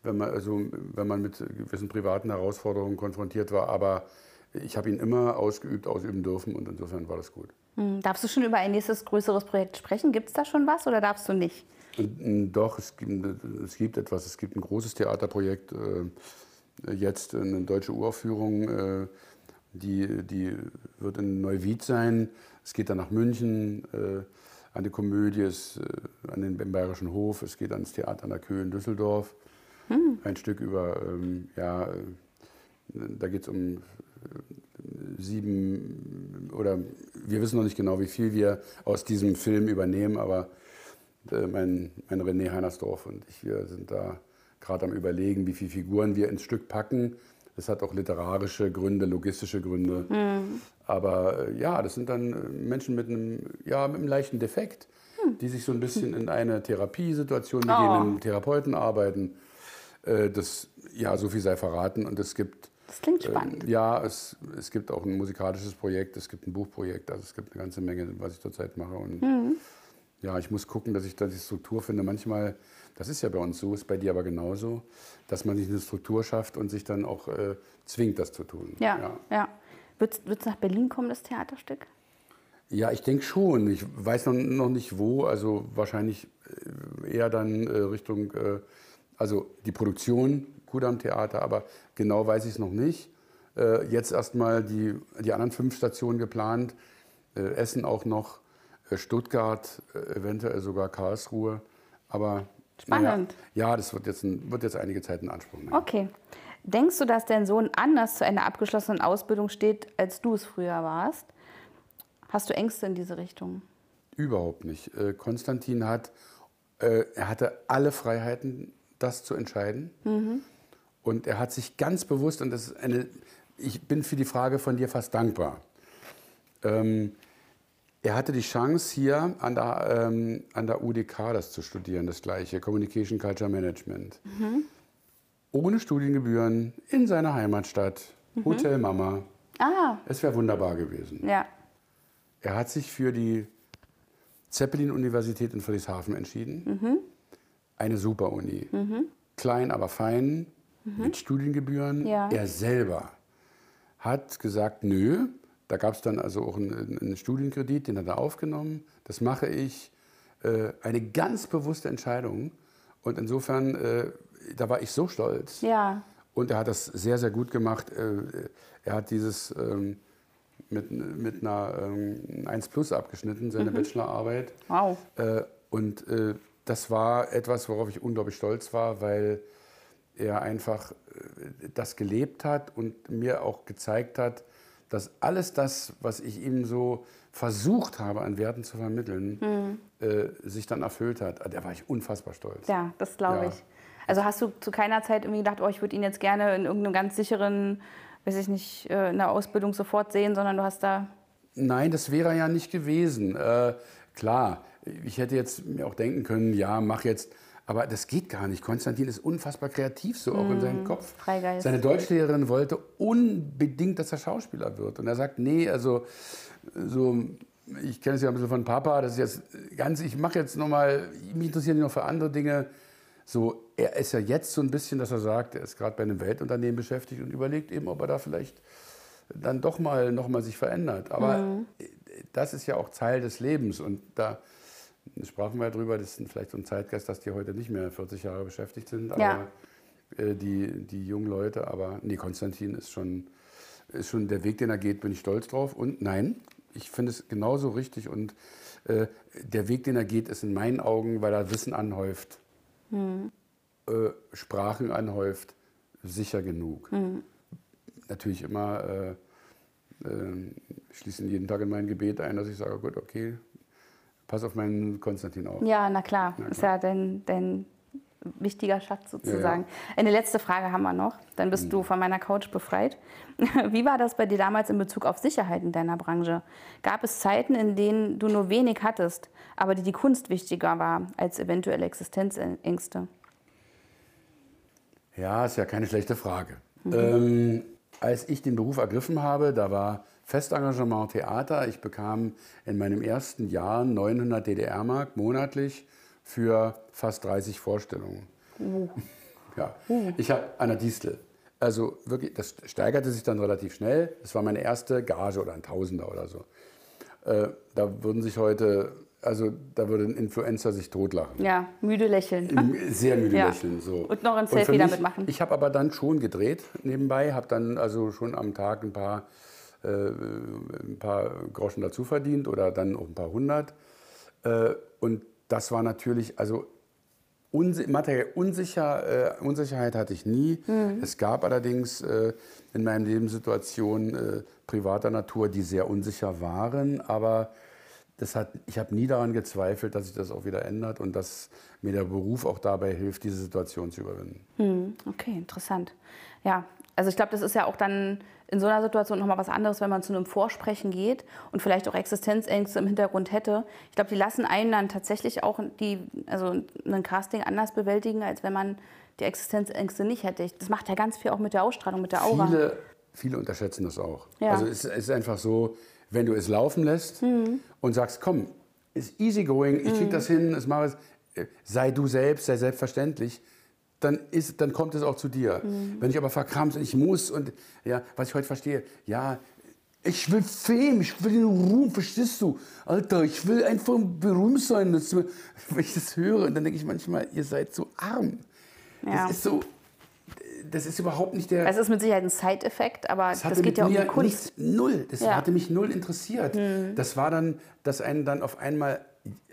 wenn man, also, wenn man mit gewissen privaten Herausforderungen konfrontiert war. Aber ich habe ihn immer ausgeübt, ausüben dürfen und insofern war das gut. Hm, Darfst du schon über ein nächstes größeres Projekt sprechen? Gibt es da schon was oder darfst du nicht? Doch, es gibt, es gibt etwas. Es gibt ein großes Theaterprojekt, äh, jetzt eine deutsche Uraufführung, äh, die, die wird in Neuwied sein. Es geht dann nach München äh, an die Komödie, es, äh, an den im Bayerischen Hof. Es geht ans Theater an der Köhe in Düsseldorf. Ein Stück über, ähm, ja, äh, da geht es um äh, sieben oder wir wissen noch nicht genau, wie viel wir aus diesem Film übernehmen, aber äh, mein, mein René Heinersdorf und ich, wir sind da gerade am Überlegen, wie viele Figuren wir ins Stück packen. Das hat auch literarische Gründe, logistische Gründe. Aber äh, ja, das sind dann äh, Menschen mit einem, ja, mit einem leichten Defekt, die sich so ein bisschen in eine Therapiesituation begeben, Oh. mit einem Therapeuten arbeiten. Äh, Das, ja, so viel sei verraten. Und es gibt Das klingt spannend. Ja, es, es gibt auch ein musikalisches Projekt, es gibt ein Buchprojekt, also es gibt eine ganze Menge, was ich zurzeit mache. Und Mhm. ja, ich muss gucken, dass ich da die Struktur finde. Manchmal, das ist ja bei uns so, ist bei dir aber genauso, dass man sich eine Struktur schafft und sich dann auch äh, zwingt, das zu tun. Ja, ja. ja. Wird es nach Berlin kommen, das Theaterstück? Ja, ich denke schon. Ich weiß noch, noch nicht wo, also wahrscheinlich äh, eher dann äh, Richtung, äh, also die Produktion, Kudam Theater, aber genau weiß ich es noch nicht. Äh, jetzt erstmal die, die anderen fünf Stationen geplant, äh, Essen auch noch, äh, Stuttgart, eventuell sogar Karlsruhe, aber Spannend. Naja, ja, das wird jetzt, ein, wird jetzt einige Zeit in Anspruch nehmen. Okay. Denkst du, dass dein Sohn anders zu einer abgeschlossenen Ausbildung steht, als du es früher warst? Hast du Ängste in diese Richtung? Überhaupt nicht. Äh, Konstantin hat, äh, er hatte alle Freiheiten, das zu entscheiden. Und er hat sich ganz bewusst, und das ist eine, ich bin für die Frage von dir fast dankbar. Ähm, er hatte die Chance, hier an der, ähm, an der UDK das zu studieren, das gleiche, Communication Culture Management. Ohne Studiengebühren, in seiner Heimatstadt, Hotel Mama. Ah, Es wäre wunderbar gewesen. ja. Er hat sich für die Zeppelin-Universität in Friedrichshafen entschieden. Eine super Uni. Klein, aber fein, mit Studiengebühren. Ja. Er selber hat gesagt, nö. Da gab es dann also auch einen, einen Studienkredit, den hat er aufgenommen. Das mache ich. Äh, eine ganz bewusste Entscheidung. Und insofern, äh, da war ich so stolz. Ja. Und er hat das sehr, sehr gut gemacht. Äh, Er hat dieses ähm, mit, mit einer ähm, 1 Plus abgeschnitten, seine Bachelorarbeit. Wow. Äh, Und äh, das war etwas, worauf ich unglaublich stolz war, weil er einfach äh, das gelebt hat und mir auch gezeigt hat, dass alles das, was ich ihm so versucht habe, an Werten zu vermitteln, äh, sich dann erfüllt hat. Da war ich unfassbar stolz. Ja, das glaube Ja. ich. Also hast du zu keiner Zeit irgendwie gedacht, oh, ich würde ihn jetzt gerne in irgendeinem ganz sicheren, weiß ich nicht, äh, in der Ausbildung sofort sehen, sondern du hast da. Nein, das wäre ja nicht gewesen. Äh, klar, ich hätte jetzt mir auch denken können, ja, mach jetzt. Aber das geht gar nicht. Konstantin ist unfassbar kreativ, so auch in seinem Kopf. Freigeist. Seine Deutschlehrerin wollte unbedingt, dass er Schauspieler wird. Und er sagt, nee, also so, ich kenne es ja ein bisschen von Papa, das ist jetzt ganz, ich mache jetzt nochmal, mich interessieren die noch für andere Dinge. So, er ist ja jetzt so ein bisschen, dass er sagt, er ist gerade bei einem Weltunternehmen beschäftigt und überlegt eben, ob er da vielleicht dann doch mal noch mal sich verändert. Aber das ist ja auch Teil des Lebens und da sprachen wir ja drüber, das ist vielleicht so ein Zeitgeist, dass die heute nicht mehr 40 Jahre beschäftigt sind, aber Ja. äh, die, die jungen Leute, aber nee, Konstantin ist schon ist schon der Weg, den er geht, bin ich stolz drauf. Und nein, ich finde es genauso richtig. Und äh, der Weg, den er geht, ist in meinen Augen, weil er Wissen anhäuft, äh, Sprachen anhäuft, sicher genug. Natürlich immer äh, äh, schließen jeden Tag in mein Gebet ein, dass ich sage, gut, okay, pass auf meinen Konstantin auf. Ja, na klar. Na Ist klar. ja dein, dein wichtiger Schatz sozusagen. Ja, Mhm. Eine letzte Frage haben wir noch. Dann bist du von meiner Couch befreit. *laughs* Wie war das bei dir damals in Bezug auf Sicherheit in deiner Branche? Gab es Zeiten, in denen du nur wenig hattest, aber dir die Kunst wichtiger war als eventuelle Existenzängste? Ja, ist ja keine schlechte Frage. Ähm, als ich den Beruf ergriffen habe, da war Festengagement Theater. Ich bekam in meinem ersten Jahr 900 DDR-Mark monatlich für fast 30 Vorstellungen. Ja, ich habe Anna Distel. Also wirklich, das steigerte sich dann relativ schnell. Das war meine erste Gage oder ein Tausender oder so. Äh, da würden sich heute, also da würde ein Influencer sich totlachen. Ja, müde lächeln. Sehr müde *laughs* Ja. lächeln. So. Und noch ein Selfie mich, damit machen. Ich habe aber dann schon gedreht nebenbei, habe dann also schon am Tag ein paar, ein paar Groschen dazu verdient oder dann auch ein paar hundert. Äh, und das war natürlich, also materiell unsicher, äh, Unsicherheit hatte ich nie. Mhm. Es gab allerdings äh, in meinem Leben Situationen äh, privater Natur, die sehr unsicher waren, aber das hat, ich habe nie daran gezweifelt, dass sich das auch wieder ändert und dass mir der Beruf auch dabei hilft, diese Situation zu überwinden. Hm, Okay, interessant. Ja, also ich glaube, das ist ja auch dann in so einer Situation nochmal was anderes, wenn man zu einem Vorsprechen geht und vielleicht auch Existenzängste im Hintergrund hätte. Ich glaube, die lassen einen dann tatsächlich auch die, also ein Casting anders bewältigen, als wenn man die Existenzängste nicht hätte. Das macht ja ganz viel auch mit der Ausstrahlung, mit der Aura. Viele, viele unterschätzen das auch. Ja. Also es ist einfach so, wenn du es laufen lässt Mhm. und sagst, komm, ist easy going, ich krieg das hin, es mache es, äh, sei du selbst, sei selbstverständlich, dann, ist, dann kommt es auch zu dir. Mhm. Wenn ich aber verkrampft und ich muss und ja, was ich heute verstehe, ja, ich will Fame, ich will den Ruhm, verstehst du? Alter, ich will einfach berühmt sein. Das, *laughs* wenn ich das höre, dann denke ich manchmal, ihr seid so arm. Ja. Das ist so, das ist überhaupt nicht der. Es ist mit Sicherheit ein Side-Effekt, aber Das das, geht ja um die Kunst. nichts, null. Das Ja. Mhm. hatte mich null interessiert. Das war dann, dass einen dann auf einmal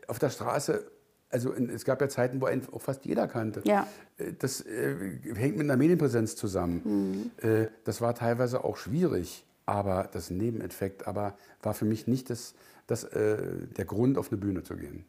auf der Straße, also in, es gab ja Zeiten, wo einen auch fast jeder kannte. Ja. Äh, Das äh, hängt mit einer Medienpräsenz zusammen. Mhm. Äh, das war teilweise auch schwierig, aber das Nebeneffekt, aber war für mich nicht das, das, äh, der Grund, auf eine Bühne zu gehen.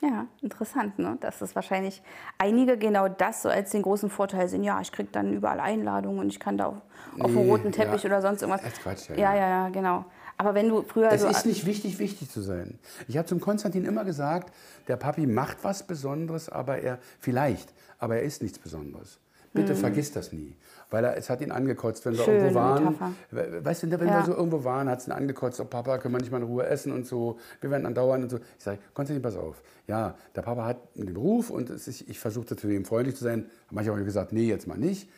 Ja, interessant, ne? Dass es wahrscheinlich einige genau das so als den großen Vorteil sehen. Ja, ich kriege dann überall Einladungen und ich kann da auf, auf dem Nee, roten Teppich ja. oder sonst irgendwas. Das ist Quatsch, ja, ja. ja, ja, genau. Aber wenn du früher Es so ist nicht wichtig, wichtig zu sein. Ich habe zum Konstantin immer gesagt, der Papi macht was Besonderes, aber er vielleicht, aber er ist nichts Besonderes. Bitte vergiss das nie. Weil er, es hat ihn angekotzt, wenn wir. Schöne irgendwo waren. Metapher. We- Weißt du, wenn Ja. wir so irgendwo waren, hat es ihn angekotzt, oh Papa, können wir nicht mal in Ruhe essen und so. Wir werden andauernd und so. Ich sage, Konstantin, pass auf. Ja, der Papa hat den Beruf und ist, ich versuchte zu ihm freundlich zu sein. Manchmal habe ich gesagt, nee, jetzt mal nicht.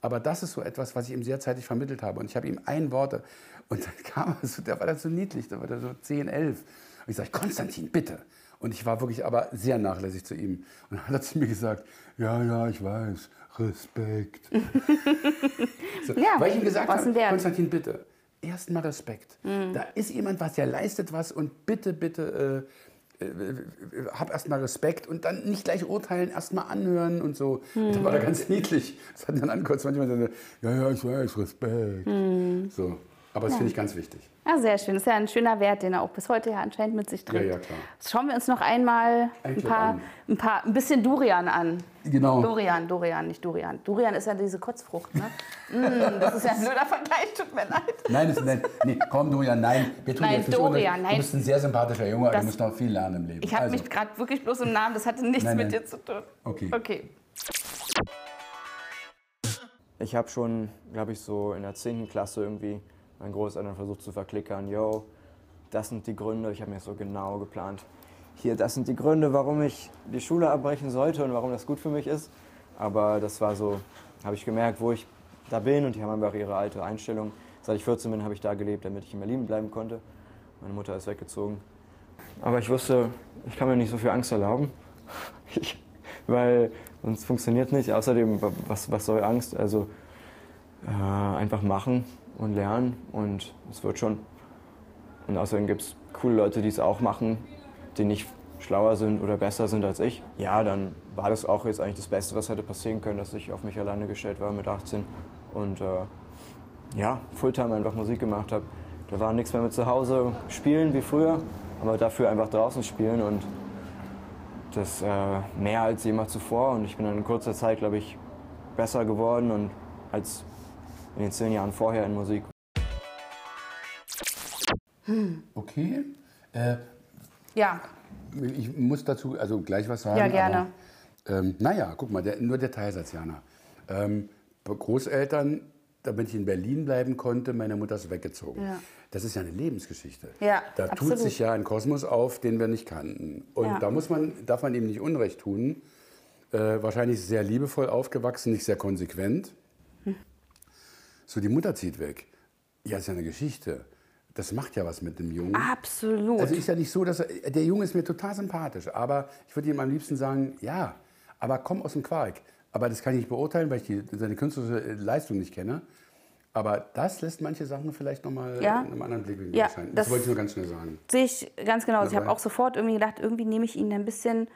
Aber das ist so etwas, was ich ihm sehr zeitig vermittelt habe. Und ich habe ihm ein Wort. Und dann *laughs* kam er so, der war dann so niedlich, da war der so 10, 11. Und ich sage, Konstantin, bitte. Und ich war wirklich aber sehr nachlässig zu ihm. Und dann hat er zu mir gesagt, ja, ja, ich weiß, Respekt. *laughs* so, Ja, weil ich ihm gesagt habe. Konstantin, bitte, erstmal Respekt. Da ist jemand was, der leistet was und bitte, bitte, äh, hab erstmal Respekt und dann nicht gleich urteilen, erstmal anhören und so. Da war er ganz niedlich. Das hat dann angekotzt, manchmal so, ja, ja, ich weiß, Respekt. So. Aber das finde ich ganz wichtig. Ja, sehr schön. Das ist ja ein schöner Wert, den er auch bis heute ja anscheinend mit sich trägt. Ja, ja, klar. Jetzt schauen wir uns noch einmal ein Ein paar, ein paar, ein bisschen Durian an. Genau. Dorian, Dorian, nicht Durian. Durian ist ja diese Kotzfrucht, ne? *laughs* mm, das ist ja ein blöder Vergleich, tut mir leid. Nein, das, nein, nee, komm, Dorian, nein. Wir tun Nein, Dorian, nein. Du bist ein sehr sympathischer Junge, aber Das- du musst noch viel lernen im Leben. Ich habe also, mich gerade wirklich bloß im Namen, das hatte nichts Nein, mit nein. dir zu tun. Okay. Okay. Ich habe schon, glaube ich, so in der 10. Klasse irgendwie meinen Großeltern versucht zu verklickern, yo, das sind die Gründe, ich habe mir so genau geplant. Hier, das sind die Gründe, warum ich die Schule abbrechen sollte und warum das gut für mich ist. Aber das war so, habe ich gemerkt, wo ich da bin und die haben einfach ihre alte Einstellung. Seit ich 14 bin, habe ich da gelebt, damit ich in Berlin bleiben konnte. Meine Mutter ist weggezogen. Aber ich wusste, ich kann mir nicht so viel Angst erlauben, ich, weil sonst funktioniert nicht. Außerdem, was, was soll Angst? Also äh, einfach machen und lernen und es wird schon. Und außerdem gibt es coole Leute, die es auch machen, die nicht schlauer sind oder besser sind als ich. Ja, dann war das auch jetzt eigentlich das Beste, was hätte passieren können, dass ich auf mich alleine gestellt war mit 18 und äh, ja, Fulltime einfach Musik gemacht habe. Da war nichts mehr mit zu Hause spielen wie früher, aber dafür einfach draußen spielen und das äh, mehr als jemals zuvor. Und ich bin dann in kurzer Zeit, glaube ich, besser geworden und als in den zehn Jahren vorher in Musik. Okay. Äh, Ja, ich muss dazu also gleich was sagen. Ja, gerne. Aber, ähm, naja, guck mal, der, nur der Teilsatz, Jana. Ähm, Großeltern, damit ich in Berlin bleiben konnte, meine Mutter ist weggezogen. Ja. Das ist ja eine Lebensgeschichte. Ja, da absolut. tut sich ja ein Kosmos auf, den wir nicht kannten. Und Ja. da muss man, darf man ihm nicht Unrecht tun. Äh, wahrscheinlich sehr liebevoll aufgewachsen, nicht sehr konsequent. So, die Mutter zieht weg. Ja, ist ja eine Geschichte. Das macht ja was mit dem Jungen. absolut. Also ist ja nicht so, dass er, der Junge ist mir total sympathisch, aber ich würde ihm am liebsten sagen, ja, aber komm aus dem Quark. Aber das kann ich nicht beurteilen, weil ich die, seine künstlerische Leistung nicht kenne. Aber das lässt manche Sachen vielleicht nochmal Ja. in einem anderen Blickwinkel Ja, erscheinen. Das, das- wollte ich nur ganz schnell sagen. Sehe ich ganz genau. Also ich habe auch sofort irgendwie gedacht, irgendwie nehme ich ihn ein bisschen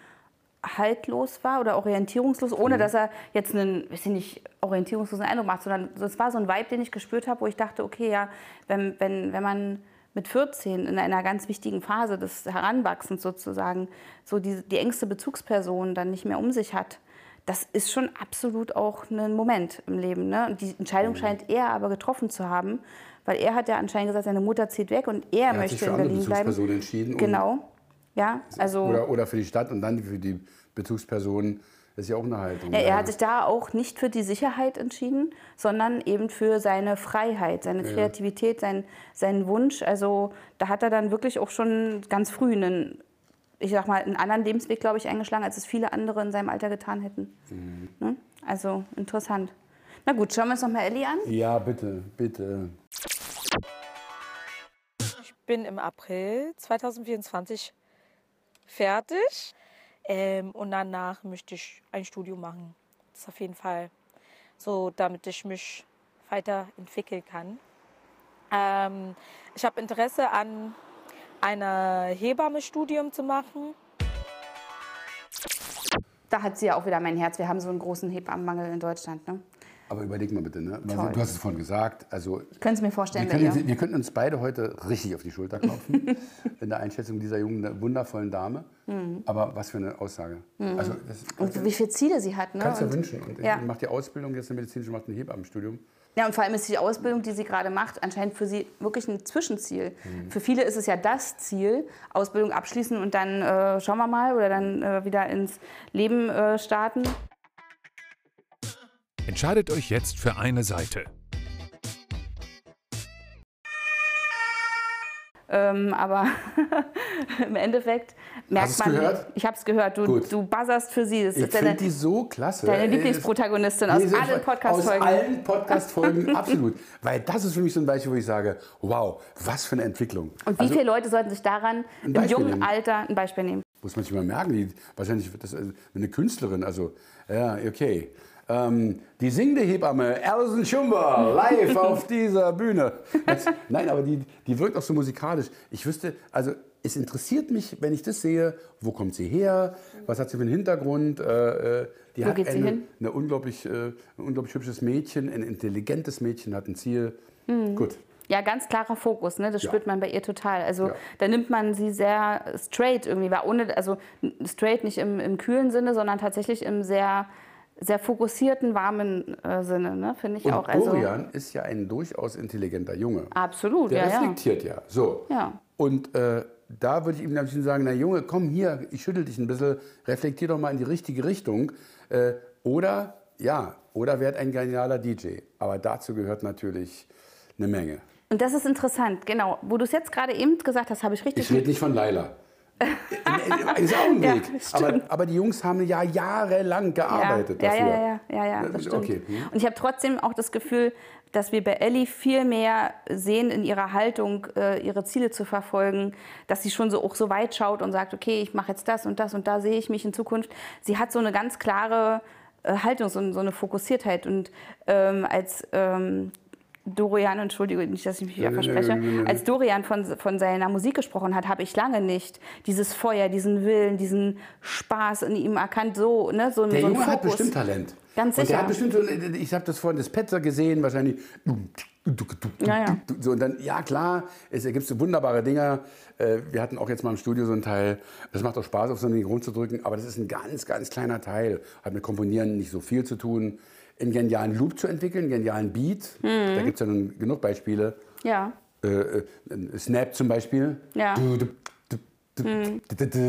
haltlos war oder orientierungslos, ohne dass er jetzt einen, weiß ich nicht, orientierungslosen Eindruck macht, sondern das war so ein Vibe, den ich gespürt habe, wo ich dachte, okay, ja, wenn, wenn, wenn man mit 14 in einer ganz wichtigen Phase des Heranwachsens sozusagen so die, die engste Bezugsperson dann nicht mehr um sich hat, das ist schon absolut auch ein Moment im Leben. Ne? Und die Entscheidung scheint er aber getroffen zu haben, weil er hat ja anscheinend gesagt, seine Mutter zieht weg und er, Er möchte in Berlin bleiben. Entschieden. Genau. Ja, also Oder, oder für die Stadt und dann für die Bezugspersonen. Ist ja auch eine Haltung. ja, er hat sich da auch nicht für die Sicherheit entschieden, sondern eben für seine Freiheit, seine Kreativität, sein, seinen Wunsch. Also da hat er dann wirklich auch schon ganz früh einen, ich sag mal, einen anderen Lebensweg, glaube ich, eingeschlagen, als es viele andere in seinem Alter getan hätten. Ne? Also interessant. Na gut, schauen wir uns noch mal Ellie an. ja, bitte, bitte. Ich bin im April 2024 fertig ähm, und danach möchte ich ein Studium machen. Das ist auf jeden Fall so, damit ich mich weiterentwickeln kann. Ähm, ich habe Interesse an einer Hebammestudium zu machen. Da hat sie ja auch wieder mein Herz. Wir haben so einen großen Hebammenmangel in Deutschland. Ne? Aber überleg mal bitte, ne? Toll. Du hast es vorhin gesagt. Also, Können Sie mir wir, vorstellen, bei können, wir könnten uns beide heute richtig auf die Schulter klopfen *laughs* in der Einschätzung dieser jungen, wundervollen Dame. Aber was für eine Aussage. Also, das Mhm. Und wie viele Ziele sie hat. Ne? kannst du wünschen. Und ja. ich mache die Ausbildung jetzt eine medizinische, macht ein Hebammenstudium. Ja, und vor allem ist die Ausbildung, die sie gerade macht, anscheinend für sie wirklich ein Zwischenziel. Für viele ist es ja das Ziel, Ausbildung abschließen und dann äh, schauen wir mal oder dann äh, wieder ins Leben äh, starten. Entscheidet euch jetzt für eine Seite. Ähm, aber *laughs* im Endeffekt merkt Hast man. gehört? Ich habe es gehört. Du, Gut. du buzzerst für sie. Das Ich finde die so klasse. deine Ey, Lieblingsprotagonistin aus Nee, allen Aus Podcast-Folgen. allen Podcast-Folgen, *laughs* absolut. Weil das ist für mich so ein Beispiel, wo ich sage, wow, was für eine Entwicklung. Und wie Also, viele Leute sollten sich daran im jungen nehmen. Alter ein Beispiel nehmen? Muss man sich mal merken, die, wahrscheinlich wird das also eine Künstlerin, also, ja, okay. Ähm, die singende Hebamme Alison Schumber, live auf *laughs* dieser Bühne. Das, nein, aber die, die wirkt auch so musikalisch. Ich wüsste, also es interessiert mich, wenn ich das sehe, wo kommt sie her, was hat sie für einen Hintergrund. Äh, äh, die Wo hat geht sie eine, hin? eine unglaublich, äh, ein unglaublich hübsches Mädchen, ein intelligentes Mädchen, hat ein Ziel. Mhm. Gut. Ja, ganz klarer Fokus, ne? das Ja. spürt man bei ihr total. Also Ja. da nimmt man sie sehr straight irgendwie, war ohne, also straight nicht im, im kühlen Sinne, sondern tatsächlich im sehr, sehr fokussierten, warmen äh, Sinne, ne? finde ich Und auch. Also, Dorian ist ja ein durchaus intelligenter Junge. absolut, Der ja, ja. reflektiert ja. So. Ja. Und äh, da würde ich ihm dann sagen, na Junge, komm hier, ich schüttel dich ein bisschen, reflektier doch mal in die richtige Richtung. Äh, oder, ja, oder werd ein genialer DJ. Aber dazu gehört natürlich eine Menge. Und das ist interessant, genau. Wo du es jetzt gerade eben gesagt hast, habe ich richtig Ich rede nicht von Laila. Äh, ist auch ein *laughs* Ja, Weg. stimmt. aber, aber die Jungs haben ja jahrelang gearbeitet ja, dafür. Ja, ja, ja, ja, ja, das Äh, stimmt. okay, hm. Und ich habe trotzdem auch das Gefühl, dass wir bei Ellie viel mehr sehen in ihrer Haltung, äh, ihre Ziele zu verfolgen, dass sie schon so auch so weit schaut und sagt, okay, ich mache jetzt das und das und da sehe ich mich in Zukunft. Sie hat so eine ganz klare äh, Haltung, so, so, eine Fokussiertheit. Und ähm, als ähm, Dorian, Entschuldigung, nicht, dass ich mich wieder verspreche, als Dorian von, von seiner Musik gesprochen hat, habe ich lange nicht dieses Feuer, diesen Willen, diesen Spaß in ihm erkannt. So, ne, so, der so Junge Fokus. hat bestimmt Talent. Ganz sicher. Und der hat bestimmt, so, ich habe das vorhin das Petzer gesehen, wahrscheinlich. Ja, ja. So, und dann, ja klar, es gibt so wunderbare Dinge. Äh, Wir hatten auch jetzt mal im Studio so einen Teil. Das macht auch Spaß, auf so ein Ding rumzudrücken, aber das ist ein ganz, ganz kleiner Teil. Hat mit Komponieren nicht so viel zu tun. Einen genialen Loop zu entwickeln, einen genialen Beat. Mhm. Da gibt es ja nun genug Beispiele. Ja. Äh, äh, Snap zum Beispiel. Ja. Du, du, du,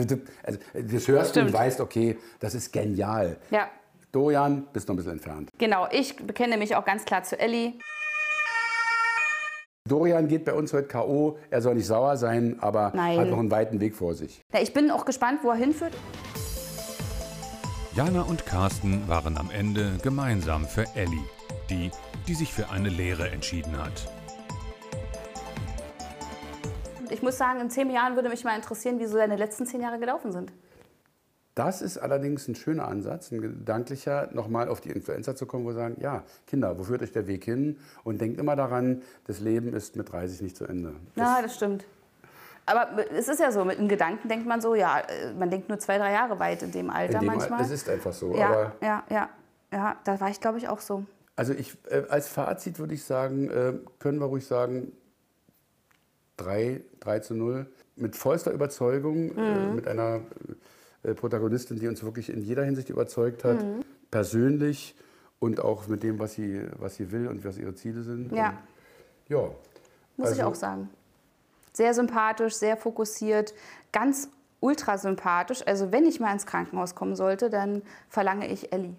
du. Also, das hörst du und Stimmt. weißt, okay, das ist genial. Ja, Dorian, bist noch ein bisschen entfernt. genau. Ich bekenne mich auch ganz klar zu Ellie. Dorian geht bei uns heute K.O. Er soll nicht sauer sein, aber Nein. hat noch einen weiten Weg vor sich. Ja, ich bin auch gespannt, wo er hinführt. Jana und Carsten waren am Ende gemeinsam für Ellie, die, die sich für eine Lehre entschieden hat. Ich muss sagen, in zehn Jahren würde mich mal interessieren, wie so deine letzten zehn Jahre gelaufen sind. Das ist allerdings ein schöner Ansatz, ein gedanklicher, nochmal auf die Influencer zu kommen, wo wir sagen, ja, Kinder, wo führt euch der Weg hin? Und denkt immer daran, das Leben ist mit 30 nicht zu Ende. Ja, das stimmt. Aber es ist ja so, mit einem Gedanken denkt man so, ja, äh, man denkt nur zwei, drei Jahre weit in dem Alter in dem, manchmal. Es ist einfach so. ja, Aber ja, ja, ja, da war ich, glaube ich, auch so. also ich, äh, als Fazit würde ich sagen, äh, können wir ruhig sagen, 3, 3 zu 0. Mit vollster Überzeugung, äh, Mhm. mit einer äh, Protagonistin, die uns wirklich in jeder Hinsicht überzeugt hat, Mhm. persönlich und auch mit dem, was sie, was sie will und was ihre Ziele sind. Ja. Und, ja. Muss ich Also- auch sagen. Sehr sympathisch, sehr fokussiert, ganz ultra sympathisch. Also wenn ich mal ins Krankenhaus kommen sollte, dann verlange ich Ellie.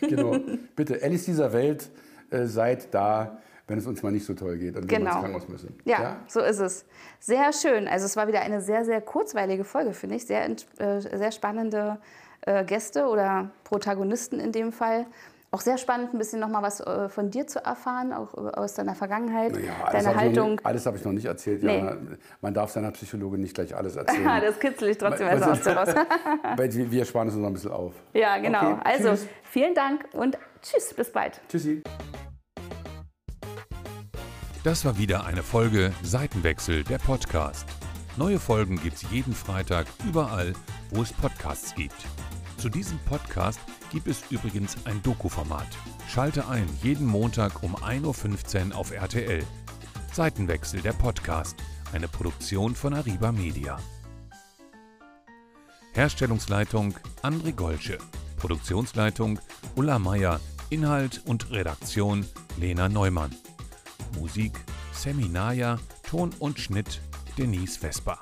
Genau. *laughs* Bitte, Alice dieser Welt, äh, seid da, wenn es uns mal nicht so toll geht und wir Genau. ins Krankenhaus müssen. Ja, so ist es. Sehr schön. Also es war wieder eine sehr, sehr kurzweilige Folge, finde ich. Sehr, äh, sehr spannende äh, Gäste oder Protagonisten in dem Fall. Auch sehr spannend, ein bisschen nochmal was äh, von dir zu erfahren, auch äh, aus deiner Vergangenheit, Ja, alles deine Haltung. nicht- alles habe ich noch nicht erzählt. Nee. Jana. Man darf seiner Psychologin nicht gleich alles erzählen. *laughs* Das kitzel ich trotzdem erst aus dir raus. Wir, wir sparen es uns noch ein bisschen auf. Ja, genau. Okay, also, tschüss. vielen Dank und tschüss, bis bald. Tschüssi. Das war wieder eine Folge Seitenwechsel, der Podcast. Neue Folgen gibt's jeden Freitag überall, wo es Podcasts gibt. Zu diesem Podcast gibt es übrigens ein Doku-Format. Schalte ein jeden Montag um 1.15 Uhr auf RTL. Seitenwechsel, der Podcast. Eine Produktion von Ariba Media. Herstellungsleitung André Golsche. Produktionsleitung Ulla Meier. Inhalt und Redaktion Lena Neumann. Musik Seminaya, Ton und Schnitt Denise Vesper.